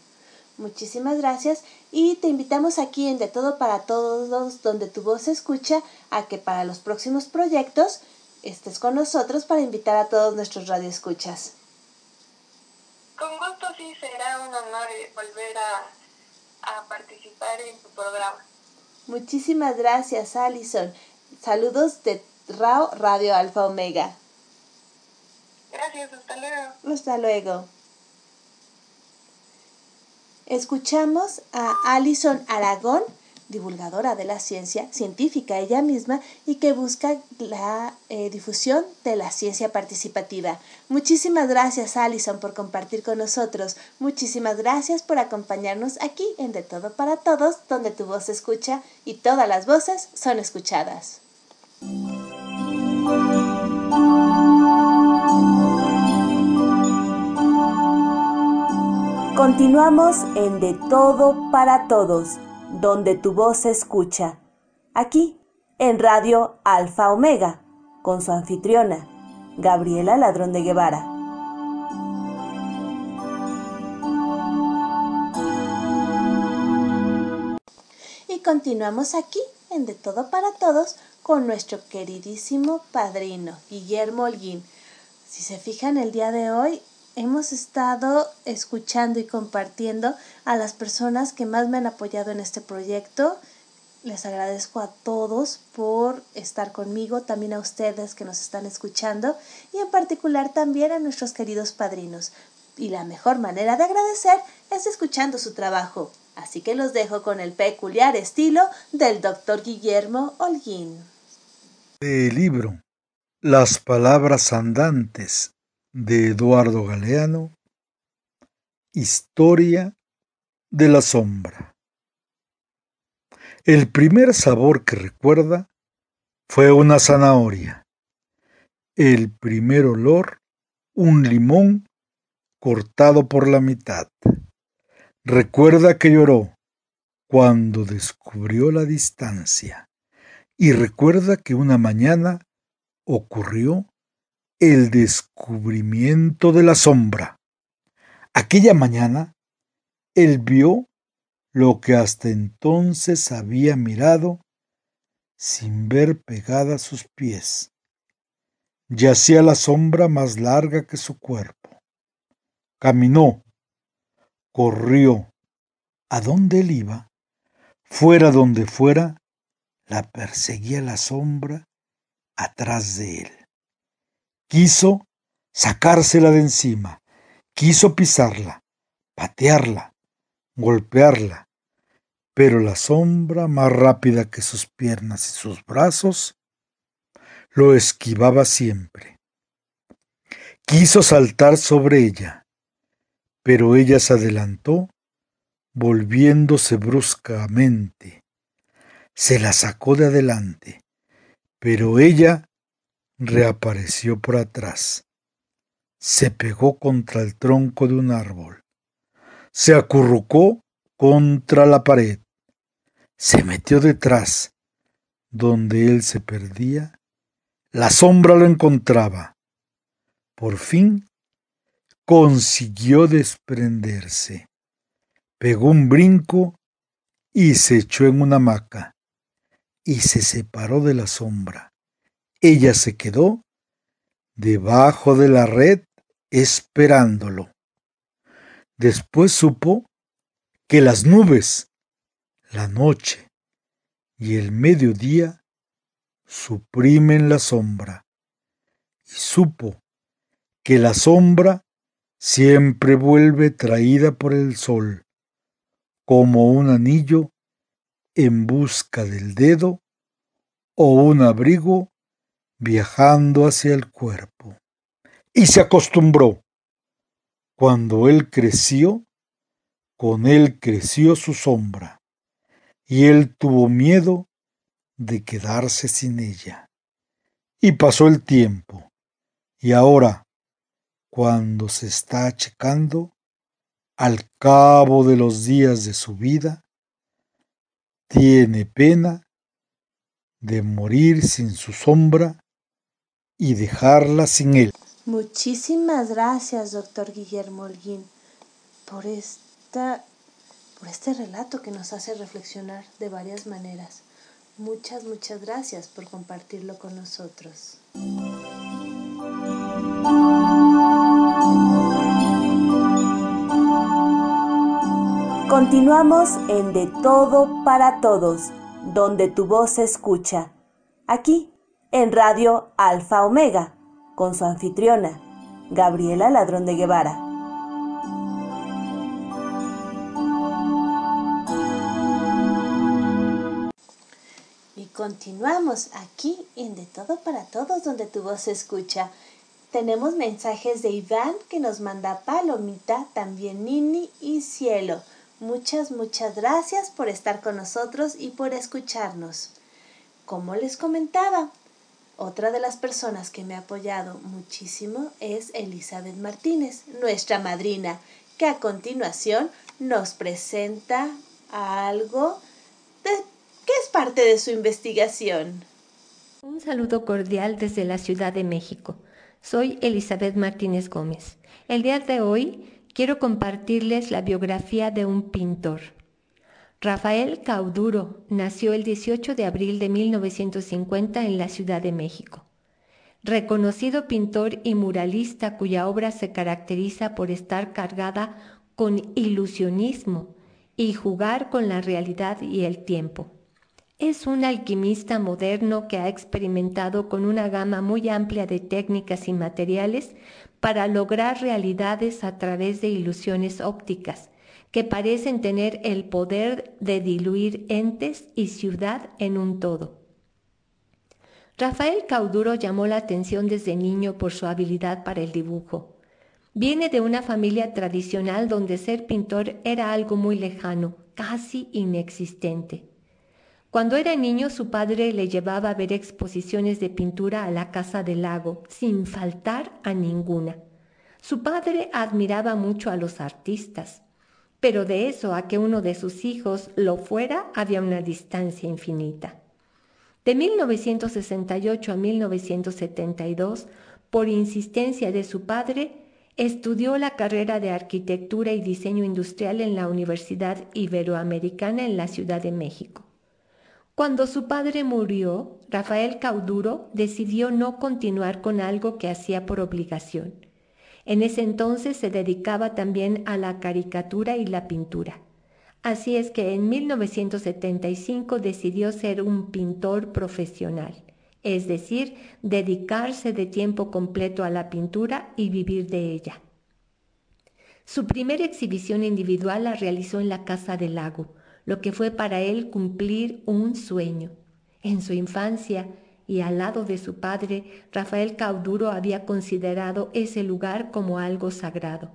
Muchísimas gracias y te invitamos aquí en De Todo para Todos, donde tu voz se escucha, a que para los próximos proyectos estés con nosotros para invitar a todos nuestros radioescuchas. Con gusto sí, será un honor volver a, participar en tu programa. Muchísimas gracias, Alison. Saludos de RAO Radio Alfa Omega. Gracias, hasta luego. Hasta luego. Escuchamos a Alison Aragón divulgadora de la ciencia, científica ella misma y que busca la eh, difusión de la ciencia participativa. Muchísimas gracias Alison por compartir con nosotros. Muchísimas gracias por acompañarnos aquí en De Todo para Todos, donde tu voz se escucha y todas las voces son escuchadas. Continuamos en De Todo para Todos donde tu voz se escucha, aquí en Radio Alfa Omega, con su anfitriona, Gabriela Ladrón de Guevara. Y continuamos aquí en De Todo para Todos con nuestro queridísimo padrino, Guillermo Holguín. Si se fijan el día de hoy, hemos estado escuchando y compartiendo a las personas que más me han apoyado en este proyecto. Les agradezco a todos por estar conmigo, también a ustedes que nos están escuchando y en particular también a nuestros queridos padrinos. Y la mejor manera de agradecer es escuchando su trabajo. Así que los dejo con el peculiar estilo del doctor Guillermo Holguín. El libro Las palabras andantes de Eduardo Galeano, Historia de la sombra. El primer sabor que recuerda fue una zanahoria. El primer olor, un limón cortado por la mitad. Recuerda que lloró cuando descubrió la distancia. Y recuerda que una mañana ocurrió el descubrimiento de la sombra. Aquella mañana, él vio lo que hasta entonces había mirado sin ver pegada a sus pies. Yacía la sombra más larga que su cuerpo. Caminó, corrió. ¿A dónde él iba? Fuera donde fuera, la perseguía la sombra atrás de él. Quiso sacársela de encima, quiso pisarla, patearla, golpearla, pero la sombra, más rápida que sus piernas y sus brazos, lo esquivaba siempre. Quiso saltar sobre ella, pero ella se adelantó, volviéndose bruscamente. Se la sacó de adelante, pero ella reapareció por atrás. Se pegó contra el tronco de un árbol. Se acurrucó contra la pared. Se metió detrás. Donde él se perdía, la sombra lo encontraba. Por fin consiguió desprenderse. Pegó un brinco y se echó en una hamaca y se separó de la sombra. Ella se quedó debajo de la red esperándolo. Después supo que las nubes, la noche y el mediodía suprimen la sombra. Y supo que la sombra siempre vuelve traída por el sol, como un anillo en busca del dedo o un abrigo viajando hacia el cuerpo. Y se acostumbró. Cuando él creció, con él creció su sombra, y él tuvo miedo de quedarse sin ella. Y pasó el tiempo, y ahora, cuando se está achecando, al cabo de los días de su vida, tiene pena de morir sin su sombra y dejarla sin él. Muchísimas gracias, doctor Guillermo Holguín, por este por este relato que nos hace reflexionar de varias maneras. Muchas, muchas gracias por compartirlo con nosotros. Continuamos en De Todo para Todos, donde tu voz se escucha. Aquí, en Radio Alfa Omega, con su anfitriona, Gabriela Ladrón de Guevara. Continuamos aquí en De Todo para Todos, donde tu voz se escucha. Tenemos mensajes de Iván que nos manda Palomita, también Nini y Cielo. Muchas, muchas gracias por estar con nosotros y por escucharnos. Como les comentaba, otra de las personas que me ha apoyado muchísimo es Elizabeth Martínez, nuestra madrina, que a continuación nos presenta algo de ¿Qué es parte de su investigación? Un saludo cordial desde la Ciudad de México. Soy Elizabeth Martínez Gómez. El día de hoy quiero compartirles la biografía de un pintor. Rafael Cauduro nació el 18 de abril de 1950 en la Ciudad de México. Reconocido pintor y muralista cuya obra se caracteriza por estar cargada con ilusionismo y jugar con la realidad y el tiempo. Es un alquimista moderno que ha experimentado con una gama muy amplia de técnicas y materiales para lograr realidades a través de ilusiones ópticas, que parecen tener el poder de diluir entes y ciudad en un todo. Rafael Cauduro llamó la atención desde niño por su habilidad para el dibujo. Viene de una familia tradicional donde ser pintor era algo muy lejano, casi inexistente. Cuando era niño su padre le llevaba a ver exposiciones de pintura a la Casa del Lago, sin faltar a ninguna. Su padre admiraba mucho a los artistas, pero de eso a que uno de sus hijos lo fuera había una distancia infinita. De 1968 a 1972, por insistencia de su padre, estudió la carrera de arquitectura y diseño industrial en la Universidad Iberoamericana en la Ciudad de México. Cuando su padre murió, Rafael Cauduro decidió no continuar con algo que hacía por obligación. En ese entonces se dedicaba también a la caricatura y la pintura. Así es que en 1975 decidió ser un pintor profesional, es decir, dedicarse de tiempo completo a la pintura y vivir de ella. Su primera exhibición individual la realizó en la Casa del Lago, lo que fue para él cumplir un sueño. En su infancia y al lado de su padre, Rafael Cauduro había considerado ese lugar como algo sagrado.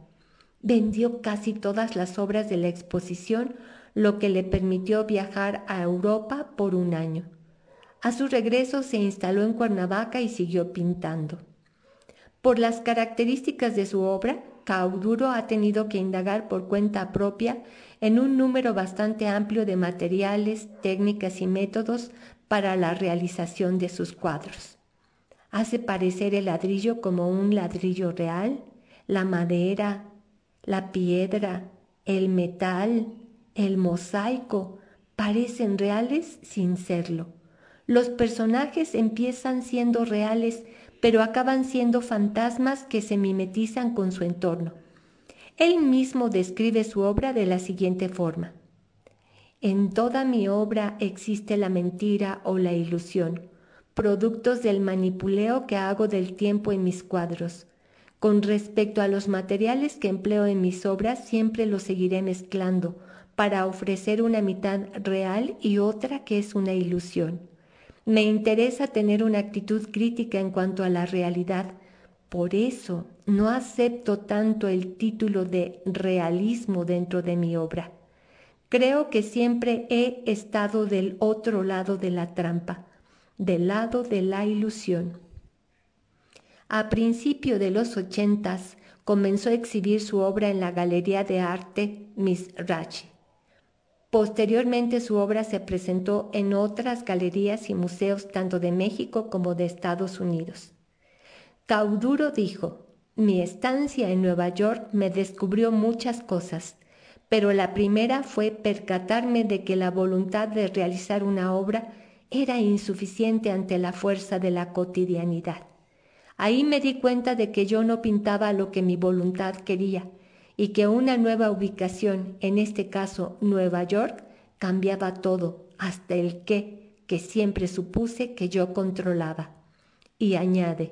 Vendió casi todas las obras de la exposición, lo que le permitió viajar a Europa por un año. A su regreso se instaló en Cuernavaca y siguió pintando. Por las características de su obra, Cauduro ha tenido que indagar por cuenta propia en un número bastante amplio de materiales, técnicas y métodos para la realización de sus cuadros. Hace parecer el ladrillo como un ladrillo real, la madera, la piedra, el metal, el mosaico, parecen reales sin serlo. Los personajes empiezan siendo reales, pero acaban siendo fantasmas que se mimetizan con su entorno. Él mismo describe su obra de la siguiente forma. En toda mi obra existe la mentira o la ilusión, productos del manipuleo que hago del tiempo en mis cuadros. Con respecto a los materiales que empleo en mis obras, siempre los seguiré mezclando para ofrecer una mitad real y otra que es una ilusión. Me interesa tener una actitud crítica en cuanto a la realidad, por eso no acepto tanto el título de realismo dentro de mi obra. Creo que siempre he estado del otro lado de la trampa, del lado de la ilusión. A principio de los ochentas comenzó a exhibir su obra en la Galería de Arte Misrachi. Posteriormente su obra se presentó en otras galerías y museos tanto de México como de Estados Unidos. Cauduro dijo, mi estancia en Nueva York me descubrió muchas cosas, pero la primera fue percatarme de que la voluntad de realizar una obra era insuficiente ante la fuerza de la cotidianidad. Ahí me di cuenta de que yo no pintaba lo que mi voluntad quería y que una nueva ubicación, en este caso Nueva York, cambiaba todo, hasta el qué, que siempre supuse que yo controlaba. Y añade,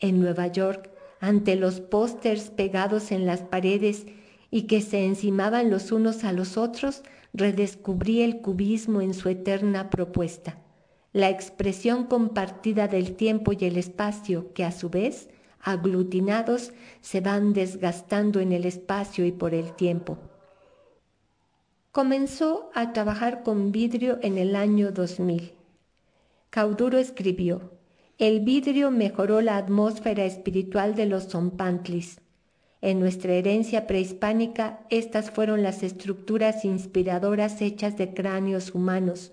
en Nueva York, ante los pósters pegados en las paredes y que se encimaban los unos a los otros, redescubrí el cubismo en su eterna propuesta, la expresión compartida del tiempo y el espacio que a su vez, aglutinados, se van desgastando en el espacio y por el tiempo. Comenzó a trabajar con vidrio en el año 2000. Cauduro escribió, el vidrio mejoró la atmósfera espiritual de los zompantlis. En nuestra herencia prehispánica, estas fueron las estructuras inspiradoras hechas de cráneos humanos,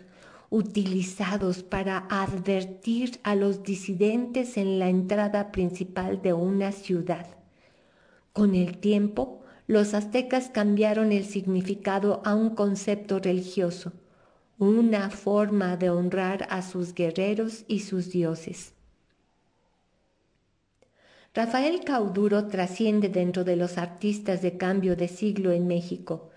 utilizados para advertir a los disidentes en la entrada principal de una ciudad. Con el tiempo, los aztecas cambiaron el significado a un concepto religioso, una forma de honrar a sus guerreros y sus dioses. Rafael Cauduro trasciende dentro de los artistas de cambio de siglo en México,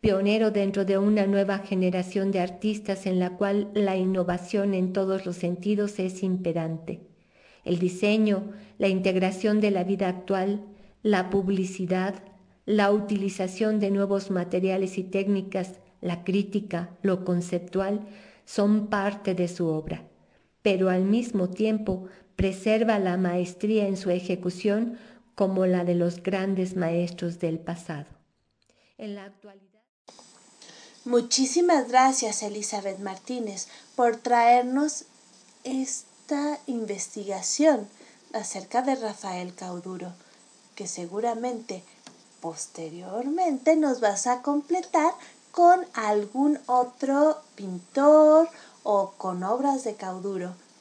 pionero dentro de una nueva generación de artistas en la cual la innovación en todos los sentidos es imperante. El diseño, la integración de la vida actual, la publicidad, la utilización de nuevos materiales y técnicas, la crítica, lo conceptual, son parte de su obra, pero al mismo tiempo preserva la maestría en su ejecución como la de los grandes maestros del pasado. En la actualidad. Muchísimas gracias, Elizabeth Martínez, por traernos esta investigación acerca de Rafael Cauduro, que seguramente posteriormente nos vas a completar con algún otro pintor o con obras de Cauduro.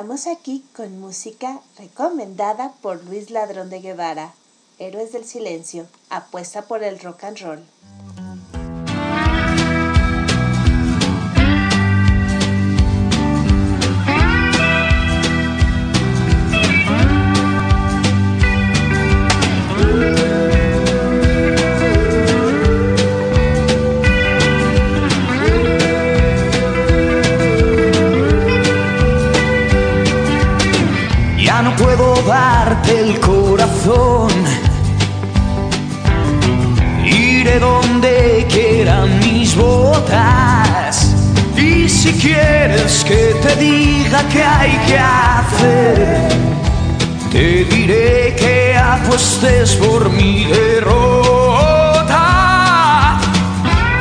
Continuamos aquí con música recomendada por Luis Ladrón de Guevara, Héroes del Silencio, apuesta por el rock and roll. Por mi derrota.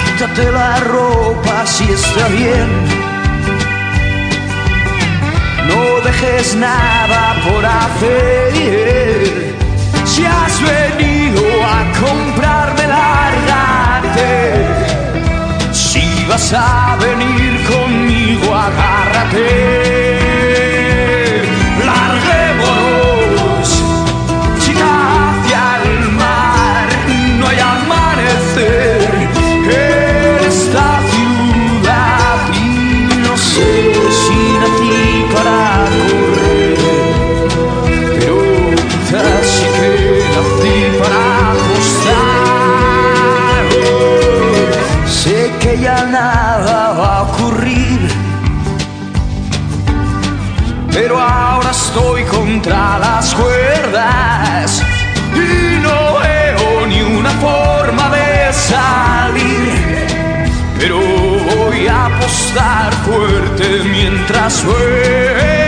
Quítate la ropa si está bien. No dejes nada por hacer. Si has venido a comprarme, lárgate. Si vas a venir conmigo, agárrate. Apostar fuerte mientras juega.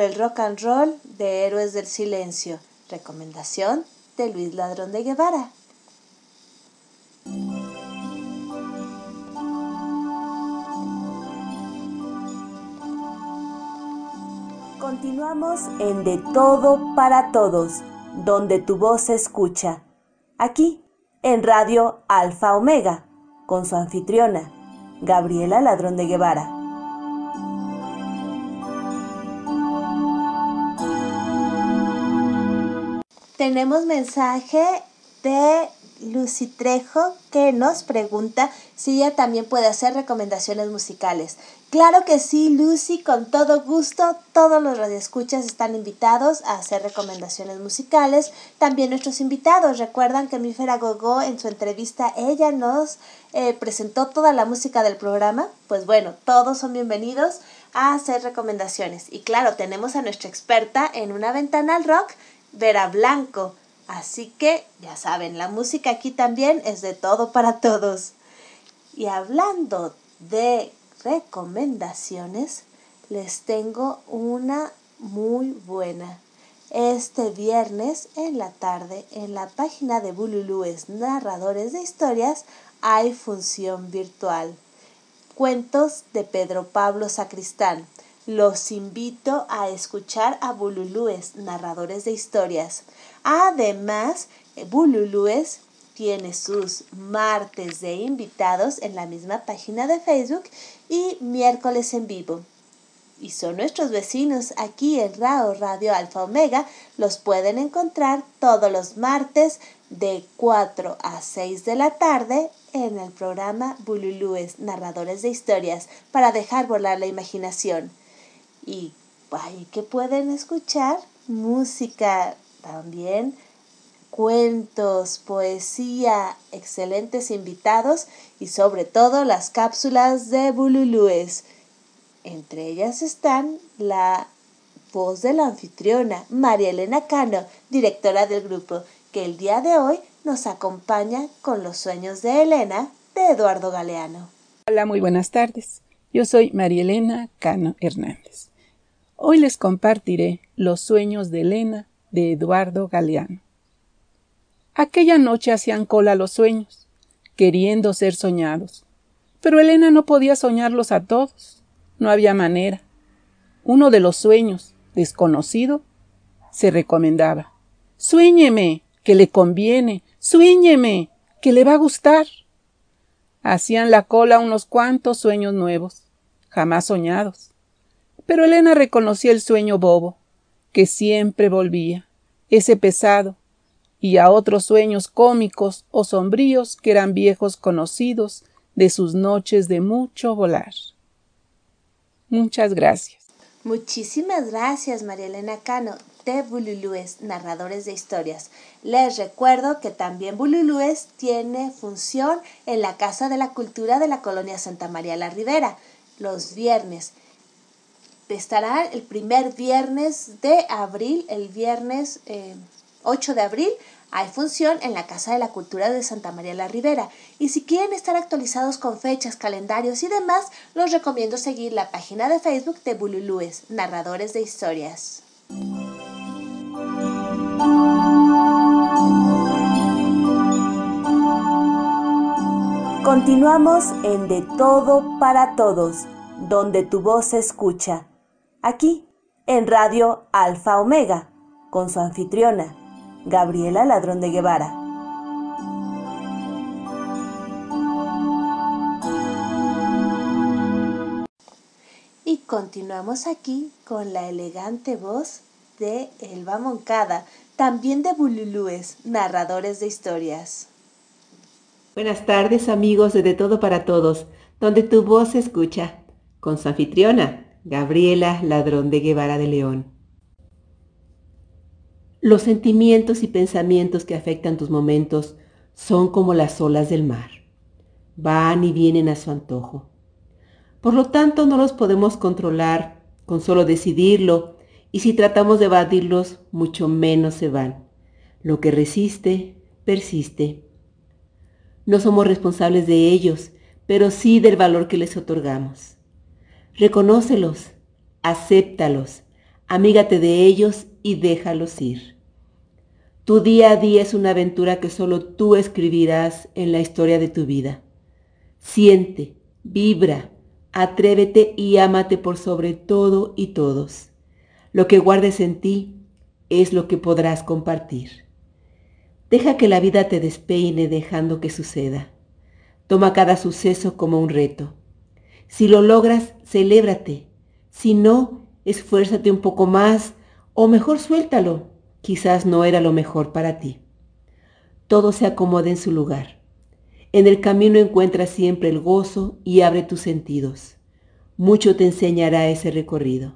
El rock and roll de Héroes del Silencio. Recomendación de Luis Ladrón de Guevara. Continuamos en De Todo para Todos, donde tu voz se escucha. Aquí, en Radio Alfa Omega, con su anfitriona, Gabriela Ladrón de Guevara. Tenemos mensaje de Lucy Trejo que nos pregunta si ella también puede hacer recomendaciones musicales. Claro que sí, Lucy, con todo gusto. Todos los radioescuchas están invitados a hacer recomendaciones musicales. También nuestros invitados. Recuerdan que Mífera Gogo en su entrevista ella nos eh, presentó toda la música del programa. Pues bueno, todos son bienvenidos a hacer recomendaciones. Y claro, tenemos a nuestra experta en una ventana al rock, Vera Blanco. Así que ya saben, la música aquí también es de todo para todos. Y hablando de recomendaciones, les tengo una muy buena. Este viernes en la tarde en la página de Bululúes Narradores de Historias hay función virtual. Cuentos de Pedro Pablo Sacristán. Los invito a escuchar a Bululúes, narradores de historias. Además, Bululúes tiene sus martes de invitados en la misma página de Facebook y miércoles en vivo. y son nuestros vecinos aquí en Rao Radio Alfa Omega, los pueden encontrar todos los martes de 4 a 6 de la tarde en el programa Bululúes, narradores de historias, para dejar volar la imaginación. Y ahí que pueden escuchar música también, cuentos, poesía, excelentes invitados y sobre todo las cápsulas de Bululúes. Entre ellas están la voz de la anfitriona, María Elena Cano, directora del grupo, que el día de hoy nos acompaña con los sueños de Elena de Eduardo Galeano. Hola, muy buenas tardes. Yo soy María Elena Cano Hernández. Hoy les compartiré los sueños de Elena de Eduardo Galeano. Aquella noche hacían cola los sueños, queriendo ser soñados. Pero Elena no podía soñarlos a todos. No había manera. Uno de los sueños, desconocido, se recomendaba. Suéñeme, que le conviene, suéñeme, que le va a gustar. Hacían la cola unos cuantos sueños nuevos, jamás soñados. Pero Elena reconocía el sueño bobo, que siempre volvía, ese pesado, y a otros sueños cómicos o sombríos que eran viejos conocidos de sus noches de mucho volar. Muchas gracias. Muchísimas gracias, María Elena Cano, de Bululúes, narradores de historias. Les recuerdo que también Bululúes tiene función en la Casa de la Cultura de la Colonia Santa María la Ribera, los viernes. Estará el primer viernes de abril, el viernes 8 eh, de abril, hay función en la Casa de la Cultura de Santa María la Ribera y si quieren estar actualizados con fechas, calendarios y demás, los recomiendo seguir la página de Facebook de Bululúes, Narradores de Historias. Continuamos en De Todo para Todos, donde tu voz se escucha, aquí en Radio Alfa Omega, con su anfitriona, Gabriela Ladrón de Guevara. Y continuamos aquí con la elegante voz de Elba Moncada, también de Bululúes, narradores de historias. Buenas tardes amigos de De Todo para Todos, donde tu voz se escucha, con su anfitriona, Gabriela Ladrón de Guevara de León. Los sentimientos y pensamientos que afectan tus momentos son como las olas del mar. Van y vienen a su antojo. Por lo tanto, no los podemos controlar con solo decidirlo, y si tratamos de evadirlos, mucho menos se van. Lo que resiste, persiste. No somos responsables de ellos, pero sí del valor que les otorgamos. Reconócelos, acéptalos, amígate de ellos y déjalos ir. Tu día a día es una aventura que solo tú escribirás en la historia de tu vida. Siente, vibra, atrévete y ámate por sobre todo y todos. Lo que guardes en ti es lo que podrás compartir. Deja que la vida te despeine dejando que suceda. Toma cada suceso como un reto. Si lo logras, celébrate. Si no, esfuérzate un poco más o mejor suéltalo. Quizás no era lo mejor para ti. Todo se acomoda en su lugar. En el camino encuentras siempre el gozo y abre tus sentidos. Mucho te enseñará ese recorrido.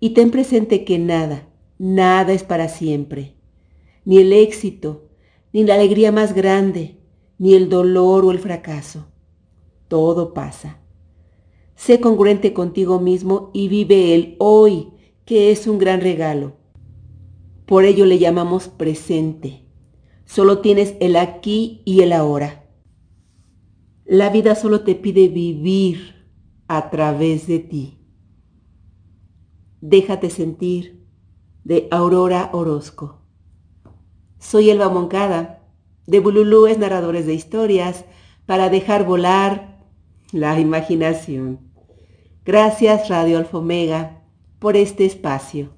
Y ten presente que nada, nada es para siempre. Ni el éxito, ni la alegría más grande, ni el dolor o el fracaso. Todo pasa. Sé congruente contigo mismo y vive el hoy que es un gran regalo. Por ello le llamamos presente. Solo tienes el aquí y el ahora. La vida solo te pide vivir a través de ti. Déjate sentir de Aurora Orozco. Soy Elba Moncada, de Bululúes Narradores de Historias, para dejar volar la imaginación. Gracias Radio Alfomega por este espacio.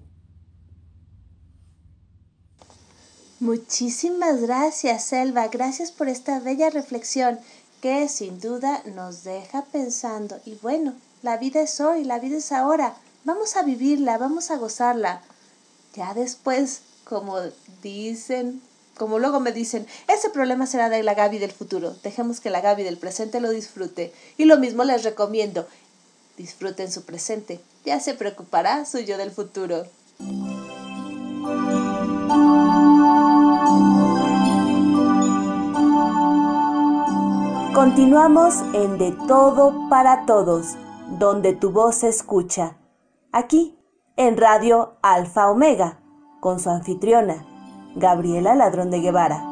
Muchísimas gracias, Selva. Gracias por esta bella reflexión que sin duda nos deja pensando. Y bueno, La vida es hoy, la vida es ahora. Vamos a vivirla, vamos a gozarla. Ya después, como dicen, como luego me dicen, ese problema será de la Gaby del futuro. Dejemos que la Gaby del presente lo disfrute. Y lo mismo les recomiendo. Disfruten su presente. Ya se preocupará su yo del futuro. Continuamos en De Todo para Todos, donde tu voz se escucha. Aquí, en Radio Alfa Omega, con su anfitriona, Gabriela Ladrón de Guevara.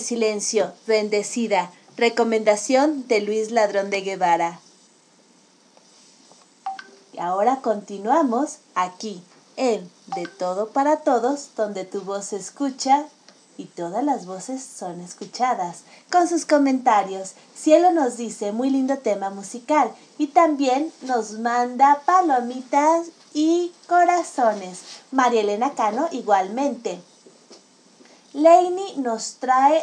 Silencio, Bendecida, recomendación de Luis Ladrón de Guevara. Y ahora continuamos aquí, en De Todo para Todos, donde tu voz se escucha y todas las voces son escuchadas. Con sus comentarios, Cielo nos dice muy lindo tema musical y también nos manda palomitas y corazones. María Elena Cano igualmente. Leini nos trae,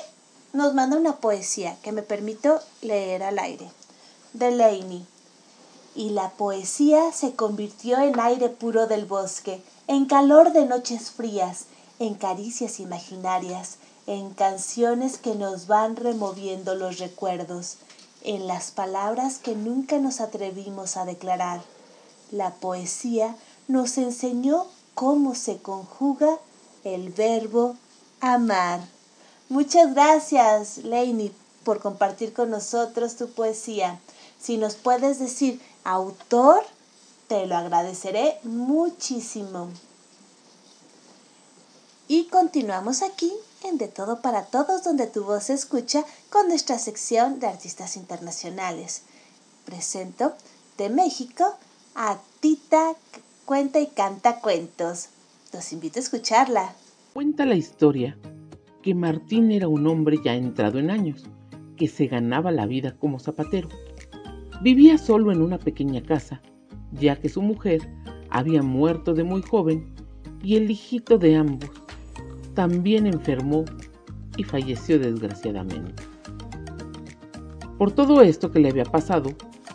nos manda una poesía que me permito leer al aire. De Leini. Y la poesía se convirtió en aire puro del bosque, en calor de noches frías, en caricias imaginarias, en canciones que nos van removiendo los recuerdos, en las palabras que nunca nos atrevimos a declarar. La poesía nos enseñó cómo se conjuga el verbo amar. Muchas gracias, Leini, por compartir con nosotros tu poesía. Si nos puedes decir autor, te lo agradeceré muchísimo. Y continuamos aquí en De Todo para Todos, donde tu voz se escucha con nuestra sección de artistas internacionales. Presento de México a Tita Cuenta y Canta Cuentos. Los invito a escucharla. Cuenta la historia que Martín era un hombre ya entrado en años, que se ganaba la vida como zapatero. Vivía solo en una pequeña casa, ya que su mujer había muerto de muy joven y el hijito de ambos también enfermó y falleció desgraciadamente. Por todo esto que le había pasado,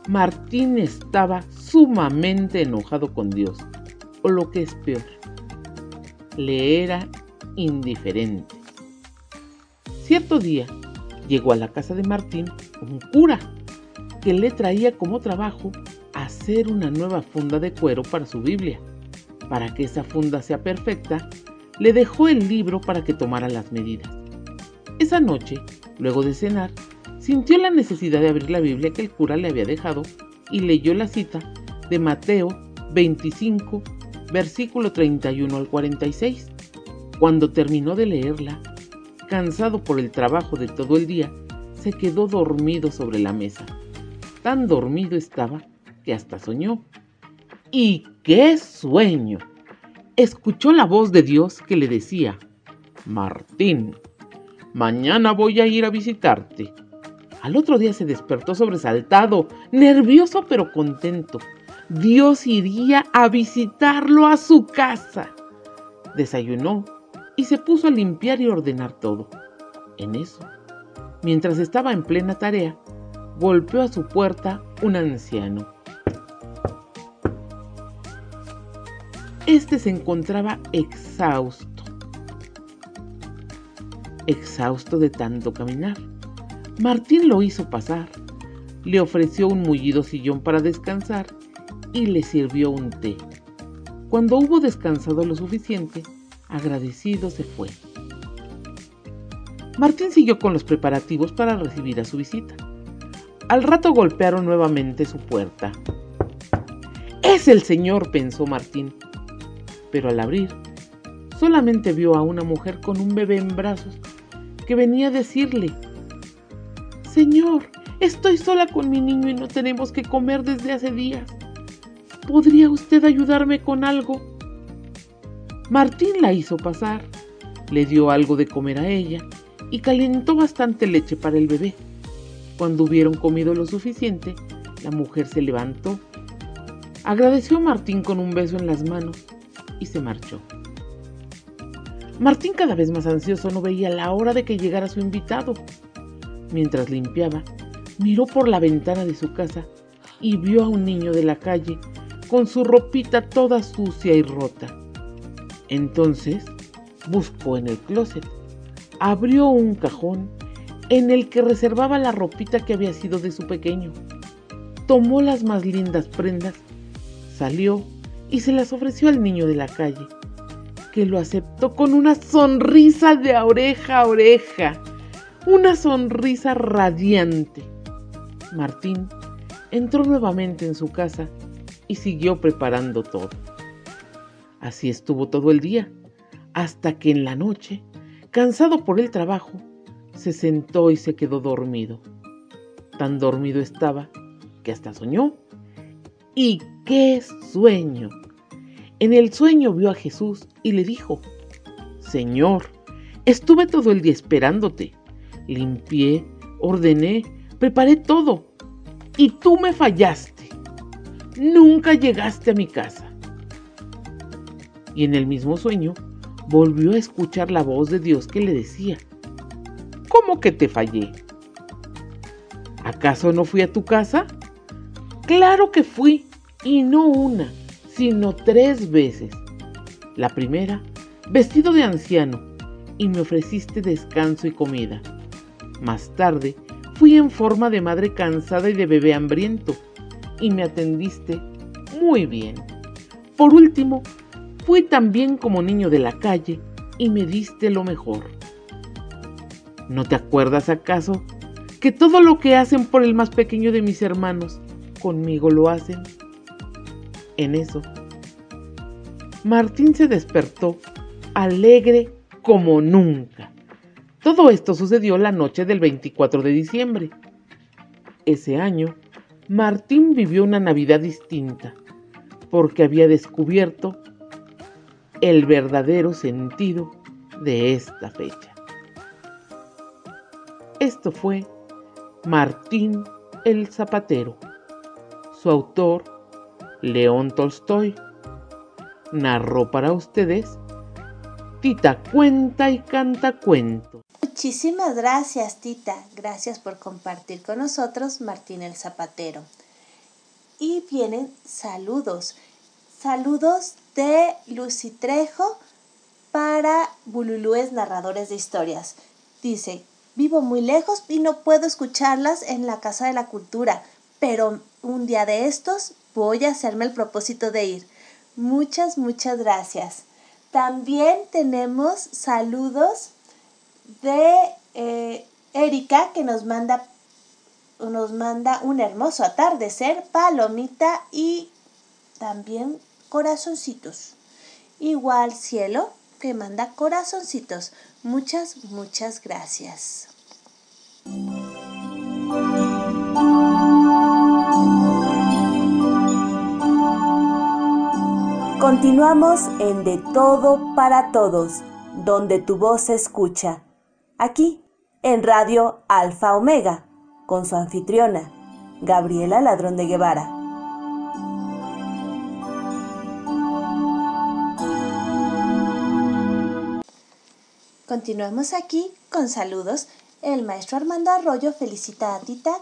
Martín estaba sumamente enojado con Dios, o lo que es peor, le era indiferente. Cierto día llegó a la casa de Martín un cura que le traía como trabajo hacer una nueva funda de cuero para su Biblia. Para que esa funda sea perfecta, le dejó el libro para que tomara las medidas. Esa noche, luego de cenar, sintió la necesidad de abrir la Biblia que el cura le había dejado y leyó la cita de Mateo 25, versículo 31 al 46. Cuando terminó de leerla, cansado por el trabajo de todo el día, se quedó dormido sobre la mesa. Tan dormido estaba que hasta soñó. ¡Y qué sueño! escuchó la voz de Dios que le decía, Martín, mañana voy a ir a visitarte. Al otro día se despertó sobresaltado, nervioso pero contento. Dios iría a visitarlo a su casa. Desayunó y se puso a limpiar y ordenar todo. En eso, mientras estaba en plena tarea, golpeó a su puerta un anciano. Este se encontraba exhausto, exhausto de tanto caminar. Martín lo hizo pasar, le ofreció un mullido sillón para descansar y le sirvió un té. Cuando hubo descansado lo suficiente, agradecido se fue. Martín siguió con los preparativos para recibir a su visita. Al rato golpearon nuevamente su puerta. Es el señor, pensó Martín pero al abrir, solamente vio a una mujer con un bebé en brazos que venía a decirle, Señor, estoy sola con mi niño y no tenemos que comer desde hace días. ¿Podría usted ayudarme con algo? Martín la hizo pasar, le dio algo de comer a ella y calentó bastante leche para el bebé. Cuando hubieron comido lo suficiente, la mujer se levantó, agradeció a Martín con un beso en las manos y se marchó. Martín, cada vez más ansioso, no veía la hora de que llegara su invitado. Mientras limpiaba, miró por la ventana de su casa y vio a un niño de la calle con su ropita toda sucia y rota. Entonces buscó en el closet, abrió un cajón en el que reservaba la ropita que había sido de su pequeño. Tomó las más lindas prendas, salió y se las ofreció al niño de la calle, que lo aceptó con una sonrisa de oreja a oreja, una sonrisa radiante. Martín entró nuevamente en su casa y siguió preparando todo. Así estuvo todo el día, hasta que en la noche, cansado por el trabajo, se sentó y se quedó dormido. Tan dormido estaba que hasta soñó. ¡Y qué sueño! En el sueño vio a Jesús y le dijo, Señor, estuve todo el día esperándote. Limpié, ordené, preparé todo. Y tú me fallaste. Nunca llegaste a mi casa. Y en el mismo sueño volvió a escuchar la voz de Dios que le decía, ¿cómo que te fallé? ¿Acaso no fui a tu casa? Claro que fui, y no una, sino tres veces. La primera, vestido de anciano, y me ofreciste descanso y comida. Más tarde, fui en forma de madre cansada y de bebé hambriento, y me atendiste muy bien. Por último, fui también como niño de la calle y me diste lo mejor. ¿No te acuerdas acaso que todo lo que hacen por el más pequeño de mis hermanos, conmigo lo hacen? En eso, Martín se despertó alegre como nunca. Todo esto sucedió la noche del 24 de diciembre. Ese año, Martín vivió una Navidad distinta, porque había descubierto el verdadero sentido de esta fecha. Esto fue Martín el Zapatero. Su autor, León Tolstoy, narró para ustedes Tita Cuenta y Canta Cuento. Muchísimas gracias, Tita. Gracias por compartir con nosotros Martín el Zapatero. Y vienen saludos. Saludos de Lucy Trejo para Bululúes Narradores de Historias. Dice, Vivo muy lejos y no puedo escucharlas en la Casa de la Cultura, pero un día de estos voy a hacerme el propósito de ir. Muchas, muchas gracias. También tenemos saludos de eh, Erika que nos manda, nos manda un hermoso atardecer, palomita y también corazoncitos. Igual cielo que manda corazoncitos. Muchas, muchas gracias. Continuamos en De Todo para Todos, donde tu voz se escucha. Aquí, en Radio Alfa Omega, con su anfitriona, Gabriela Ladrón de Guevara. Continuamos aquí con saludos. El maestro Armando Arroyo felicita a Tita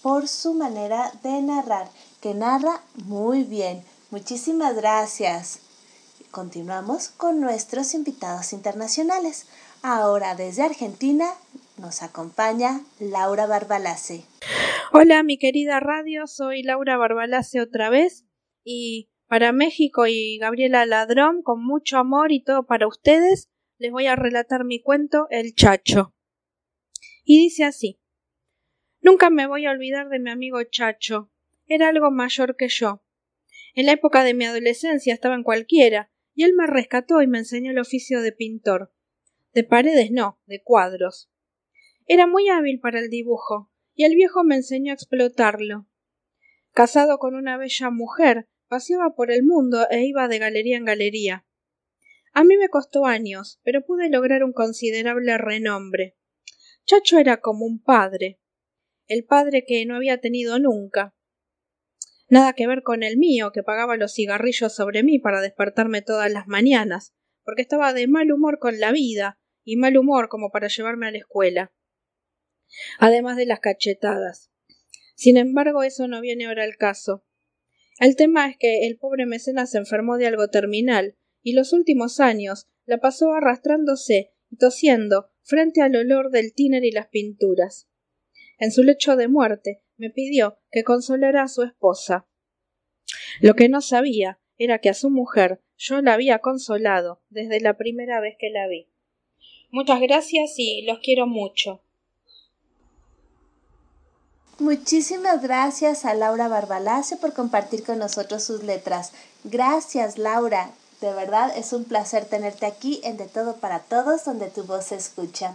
por su manera de narrar, que narra muy bien. Muchísimas gracias. Continuamos con nuestros invitados internacionales. Ahora desde Argentina nos acompaña Laura Barbalace. Hola mi querida radio, soy Laura Barbalace otra vez y para México y Gabriela Ladrón, con mucho amor y todo para ustedes, les voy a relatar mi cuento El Chacho. Y dice así. Nunca me voy a olvidar de mi amigo Chacho. Era algo mayor que yo. En la época de mi adolescencia estaba en cualquiera, y él me rescató y me enseñó el oficio de pintor. De paredes no, de cuadros. Era muy hábil para el dibujo, y el viejo me enseñó a explotarlo. Casado con una bella mujer, paseaba por el mundo e iba de galería en galería. A mí me costó años, pero pude lograr un considerable renombre. Chacho era como un padre, el padre que no había tenido nunca. Nada que ver con el mío, que pagaba los cigarrillos sobre mí para despertarme todas las mañanas, porque estaba de mal humor con la vida, y mal humor como para llevarme a la escuela. Además de las cachetadas. Sin embargo, eso no viene ahora al caso. El tema es que el pobre mecenas se enfermó de algo terminal, y los últimos años la pasó arrastrándose y tosiendo frente al olor del tiner y las pinturas. En su lecho de muerte me pidió que consolara a su esposa. Lo que no sabía era que a su mujer yo la había consolado desde la primera vez que la vi. Muchas gracias y los quiero mucho. Muchísimas gracias a Laura Barbalace por compartir con nosotros sus letras. Gracias, Laura. De verdad es un placer tenerte aquí en De Todo para Todos, donde tu voz se escucha.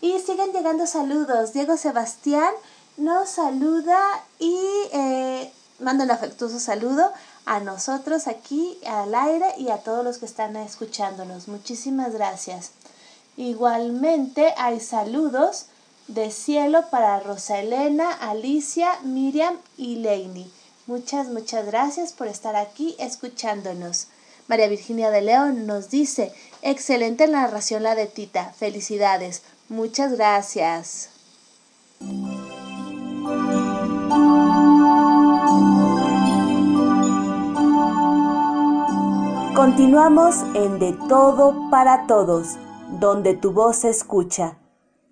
Y siguen llegando saludos. Diego Sebastián nos saluda y eh, manda un afectuoso saludo a nosotros aquí al aire y a todos los que están escuchándonos. Muchísimas gracias. Igualmente hay saludos de cielo para Rosa Elena, Alicia, Miriam y Leini. Muchas, muchas gracias por estar aquí escuchándonos. María Virginia de León nos dice, excelente narración la de Tita, felicidades, muchas gracias. Continuamos en De Todo para Todos, donde tu voz se escucha.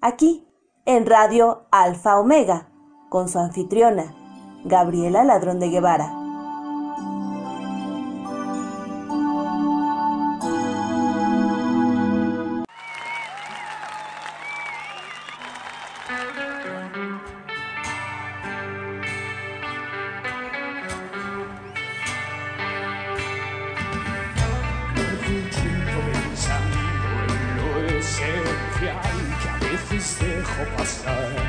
Aquí, en Radio Alfa Omega, con su anfitriona, Gabriela Ladrón de Guevara. encerro passar.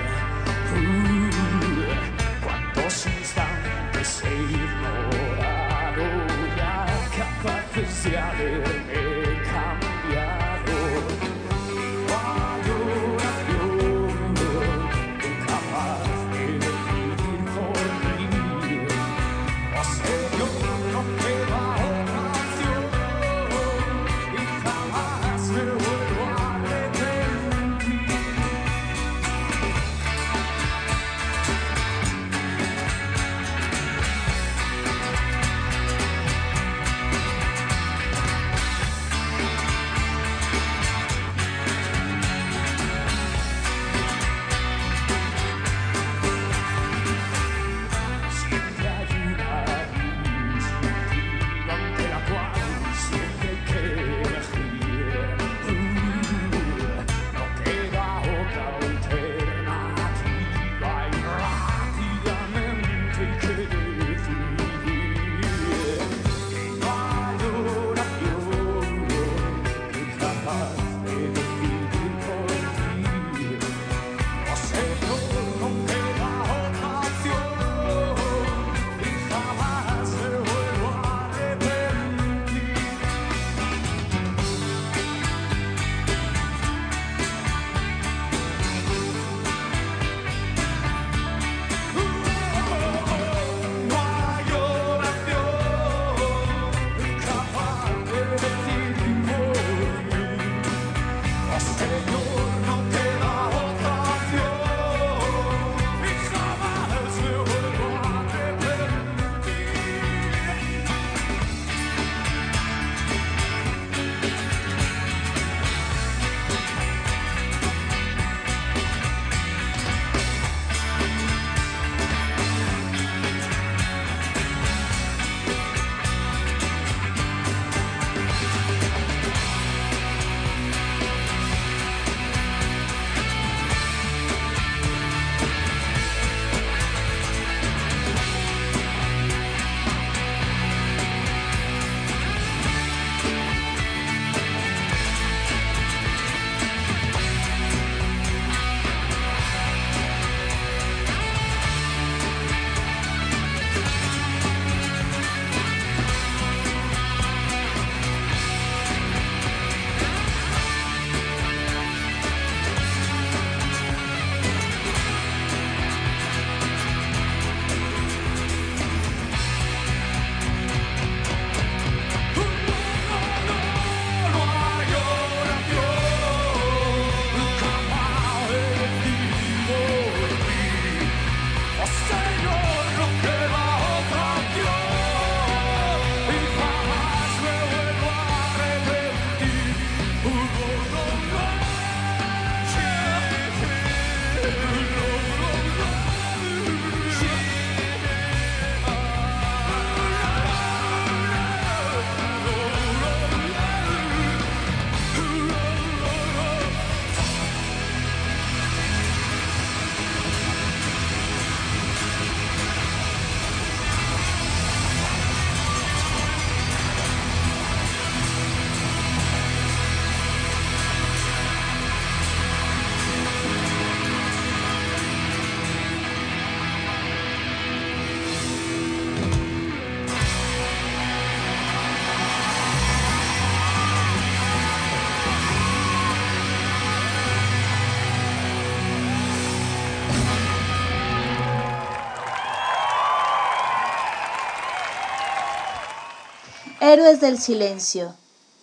Héroes del Silencio,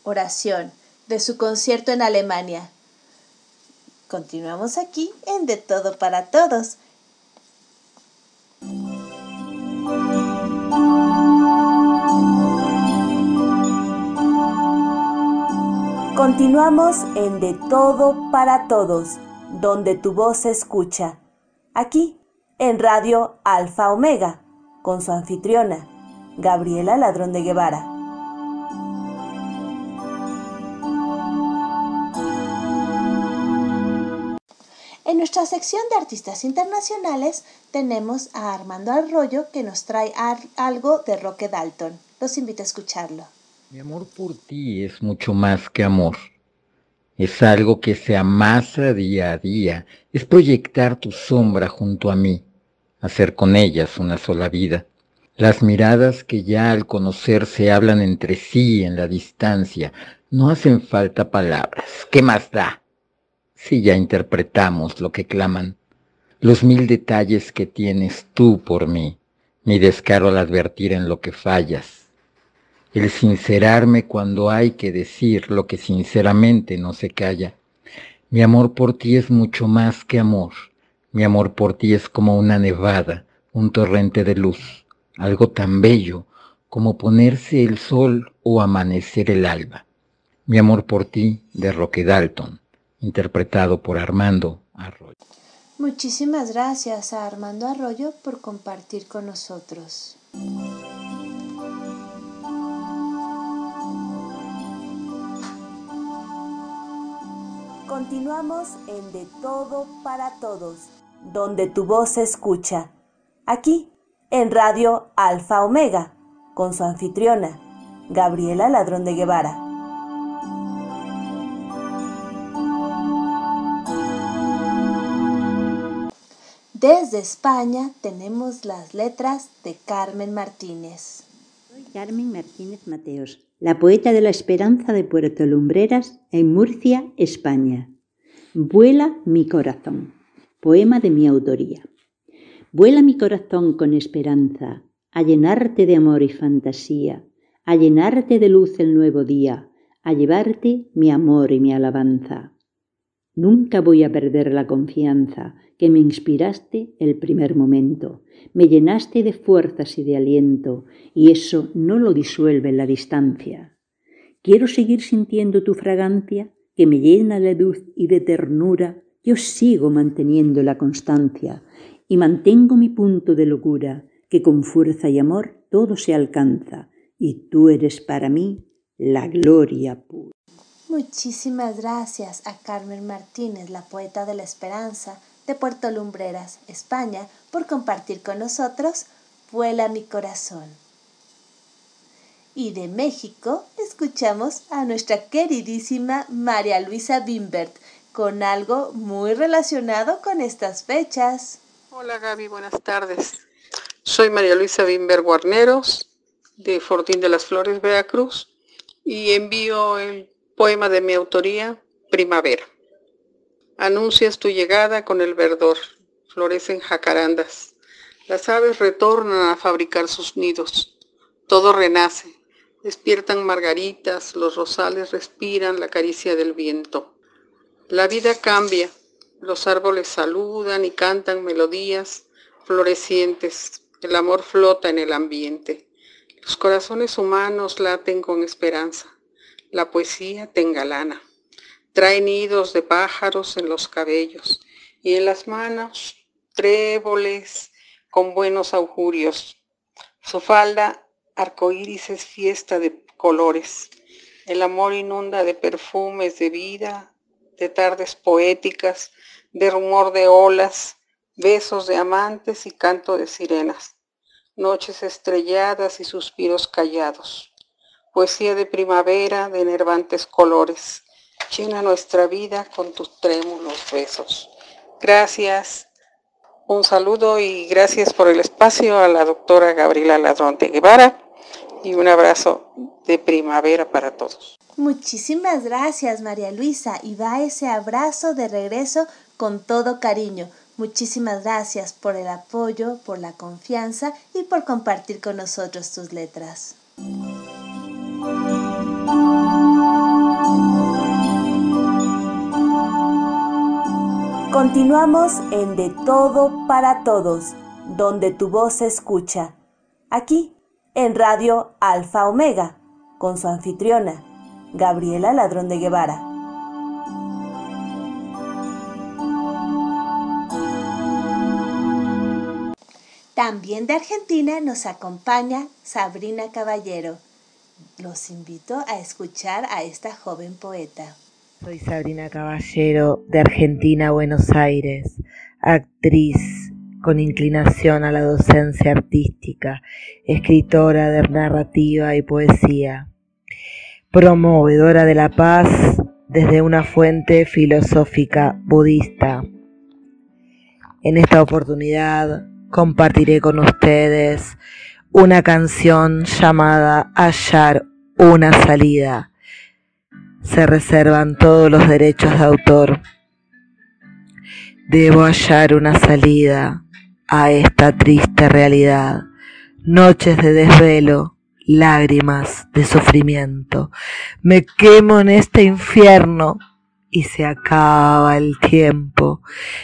oración, de su concierto en Alemania. Continuamos aquí en De Todo para Todos. Continuamos en De Todo para Todos, donde tu voz se escucha. Aquí, en Radio Alfa Omega, con su anfitriona, Gabriela Ladrón de Guevara. En nuestra sección de artistas internacionales tenemos a Armando Arroyo que nos trae algo de Roque Dalton. Los invito a escucharlo. Mi amor por ti es mucho más que amor. Es algo que se amasa día a día. Es proyectar tu sombra junto a mí, hacer con ellas una sola vida. Las miradas que ya al conocerse hablan entre sí en la distancia. No hacen falta palabras. ¿Qué más da? Si ya interpretamos lo que claman. Los mil detalles que tienes tú por mí. Mi descaro al advertir en lo que fallas el sincerarme cuando hay que decir lo que sinceramente no se calla. Mi amor por ti es mucho más que amor. Mi amor por ti es como una nevada, un torrente de luz, algo tan bello como ponerse el sol o amanecer el alba. Mi amor por ti de Roque Dalton, interpretado por Armando Arroyo. Muchísimas gracias a Armando Arroyo por compartir con nosotros. Continuamos en De Todo para Todos, donde tu voz se escucha. Aquí, en Radio Alfa Omega, con su anfitriona, Gabriela Ladrón de Guevara. Desde España tenemos las letras de Carmen Martínez. Soy Carmen Martínez Mateos la poeta de la esperanza de Puerto Lumbreras, en Murcia, España. Vuela mi corazón. Poema de mi autoría. Vuela mi corazón con esperanza, a llenarte de amor y fantasía, a llenarte de luz el nuevo día, a llevarte mi amor y mi alabanza. Nunca voy a perder la confianza que me inspiraste el primer momento, me llenaste de fuerzas y de aliento, y eso no lo disuelve la distancia. Quiero seguir sintiendo tu fragancia, que me llena de luz y de ternura, yo sigo manteniendo la constancia, y mantengo mi punto de locura, que con fuerza y amor todo se alcanza, y tú eres para mí la gloria pura. Muchísimas gracias a Carmen Martínez, la poeta de la esperanza de Puerto Lumbreras, España, por compartir con nosotros Vuela mi corazón. Y de México escuchamos a nuestra queridísima María Luisa Bimbert con algo muy relacionado con estas fechas. Hola Gaby, buenas tardes. Soy María Luisa Bimbert Guarneros de Fortín de las Flores, Veracruz, y envío el Poema de mi autoría, Primavera. Anuncias tu llegada con el verdor, florecen jacarandas. Las aves retornan a fabricar sus nidos. Todo renace. Despiertan margaritas, los rosales respiran la caricia del viento. La vida cambia, los árboles saludan y cantan melodías florecientes. El amor flota en el ambiente. Los corazones humanos laten con esperanza la poesía te engalana. Trae nidos de pájaros en los cabellos y en las manos tréboles con buenos augurios. Su falda arcoíris es fiesta de colores. El amor inunda de perfumes de vida, de tardes poéticas, de rumor de olas, besos de amantes y canto de sirenas, noches estrelladas y suspiros callados poesía de primavera de enervantes colores. Llena nuestra vida con tus trémulos besos. Gracias. Un saludo y gracias por el espacio a la doctora Gabriela Ladrón Guevara y un abrazo de primavera para todos. Muchísimas gracias María Luisa y va ese abrazo de regreso con todo cariño. Muchísimas gracias por el apoyo, por la confianza y por compartir con nosotros tus letras. Continuamos en De Todo para Todos, donde tu voz se escucha. Aquí, en Radio Alfa Omega, con su anfitriona, Gabriela Ladrón de Guevara. También de Argentina nos acompaña Sabrina Caballero. Los invito a escuchar a esta joven poeta. Soy Sabrina Caballero de Argentina, Buenos Aires, actriz con inclinación a la docencia artística, escritora de narrativa y poesía, promovedora de la paz desde una fuente filosófica budista. En esta oportunidad compartiré con ustedes una canción llamada Hallar una salida. Se reservan todos los derechos de autor. Debo hallar una salida a esta triste realidad. Noches de desvelo, lágrimas de sufrimiento. Me quemo en este infierno y se acaba el tiempo.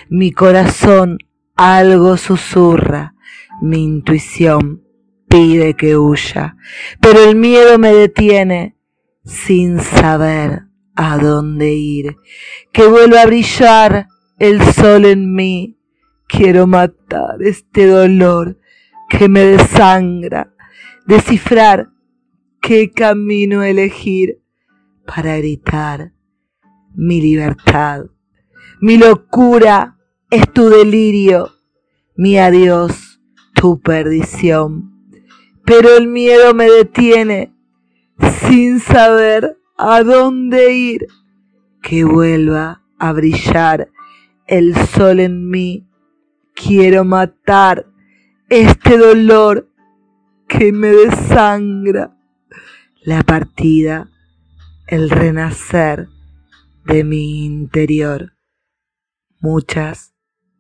Mi corazón algo susurra, mi intuición pide que huya, pero el miedo me detiene sin saber a dónde ir. Que vuelva a brillar el sol en mí. Quiero matar este dolor que me desangra, descifrar qué camino elegir para gritar mi libertad. Mi locura es tu delirio, mi adiós, tu perdición. Pero el miedo me detiene sin saber a dónde ir. Que vuelva a brillar el sol en mí. Quiero matar este dolor que me desangra. La partida, el renacer de mi interior. Muchas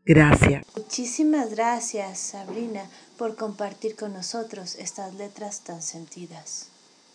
Gracias. Muchísimas gracias, Sabrina, por compartir con nosotros estas letras tan sentidas.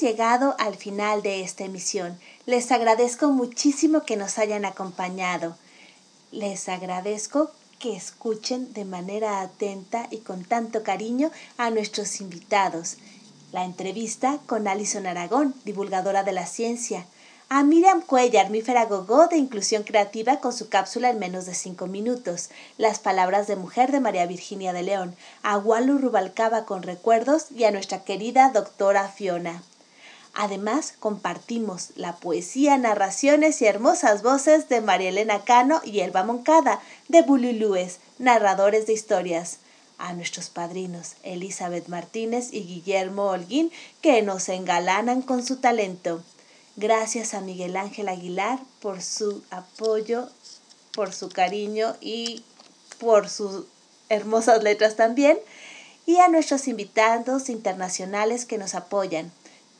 Llegado al final de esta emisión. Les agradezco muchísimo que nos hayan acompañado. Les agradezco que escuchen de manera atenta y con tanto cariño a nuestros invitados. La entrevista con Alison Aragón, divulgadora de la ciencia. A Miriam Cuellar, Mífera Gogó de Inclusión Creativa con su cápsula en menos de cinco minutos. Las palabras de mujer de María Virginia de León. A Walu Rubalcaba con recuerdos y a nuestra querida doctora Fiona. Además, compartimos la poesía, narraciones y hermosas voces de María Elena Cano y Elba Moncada, de Bululúes, narradores de historias. A nuestros padrinos, Elizabeth Martínez y Guillermo Holguín, que nos engalanan con su talento. Gracias a Miguel Ángel Aguilar por su apoyo, por su cariño y por sus hermosas letras también. Y a nuestros invitados internacionales que nos apoyan.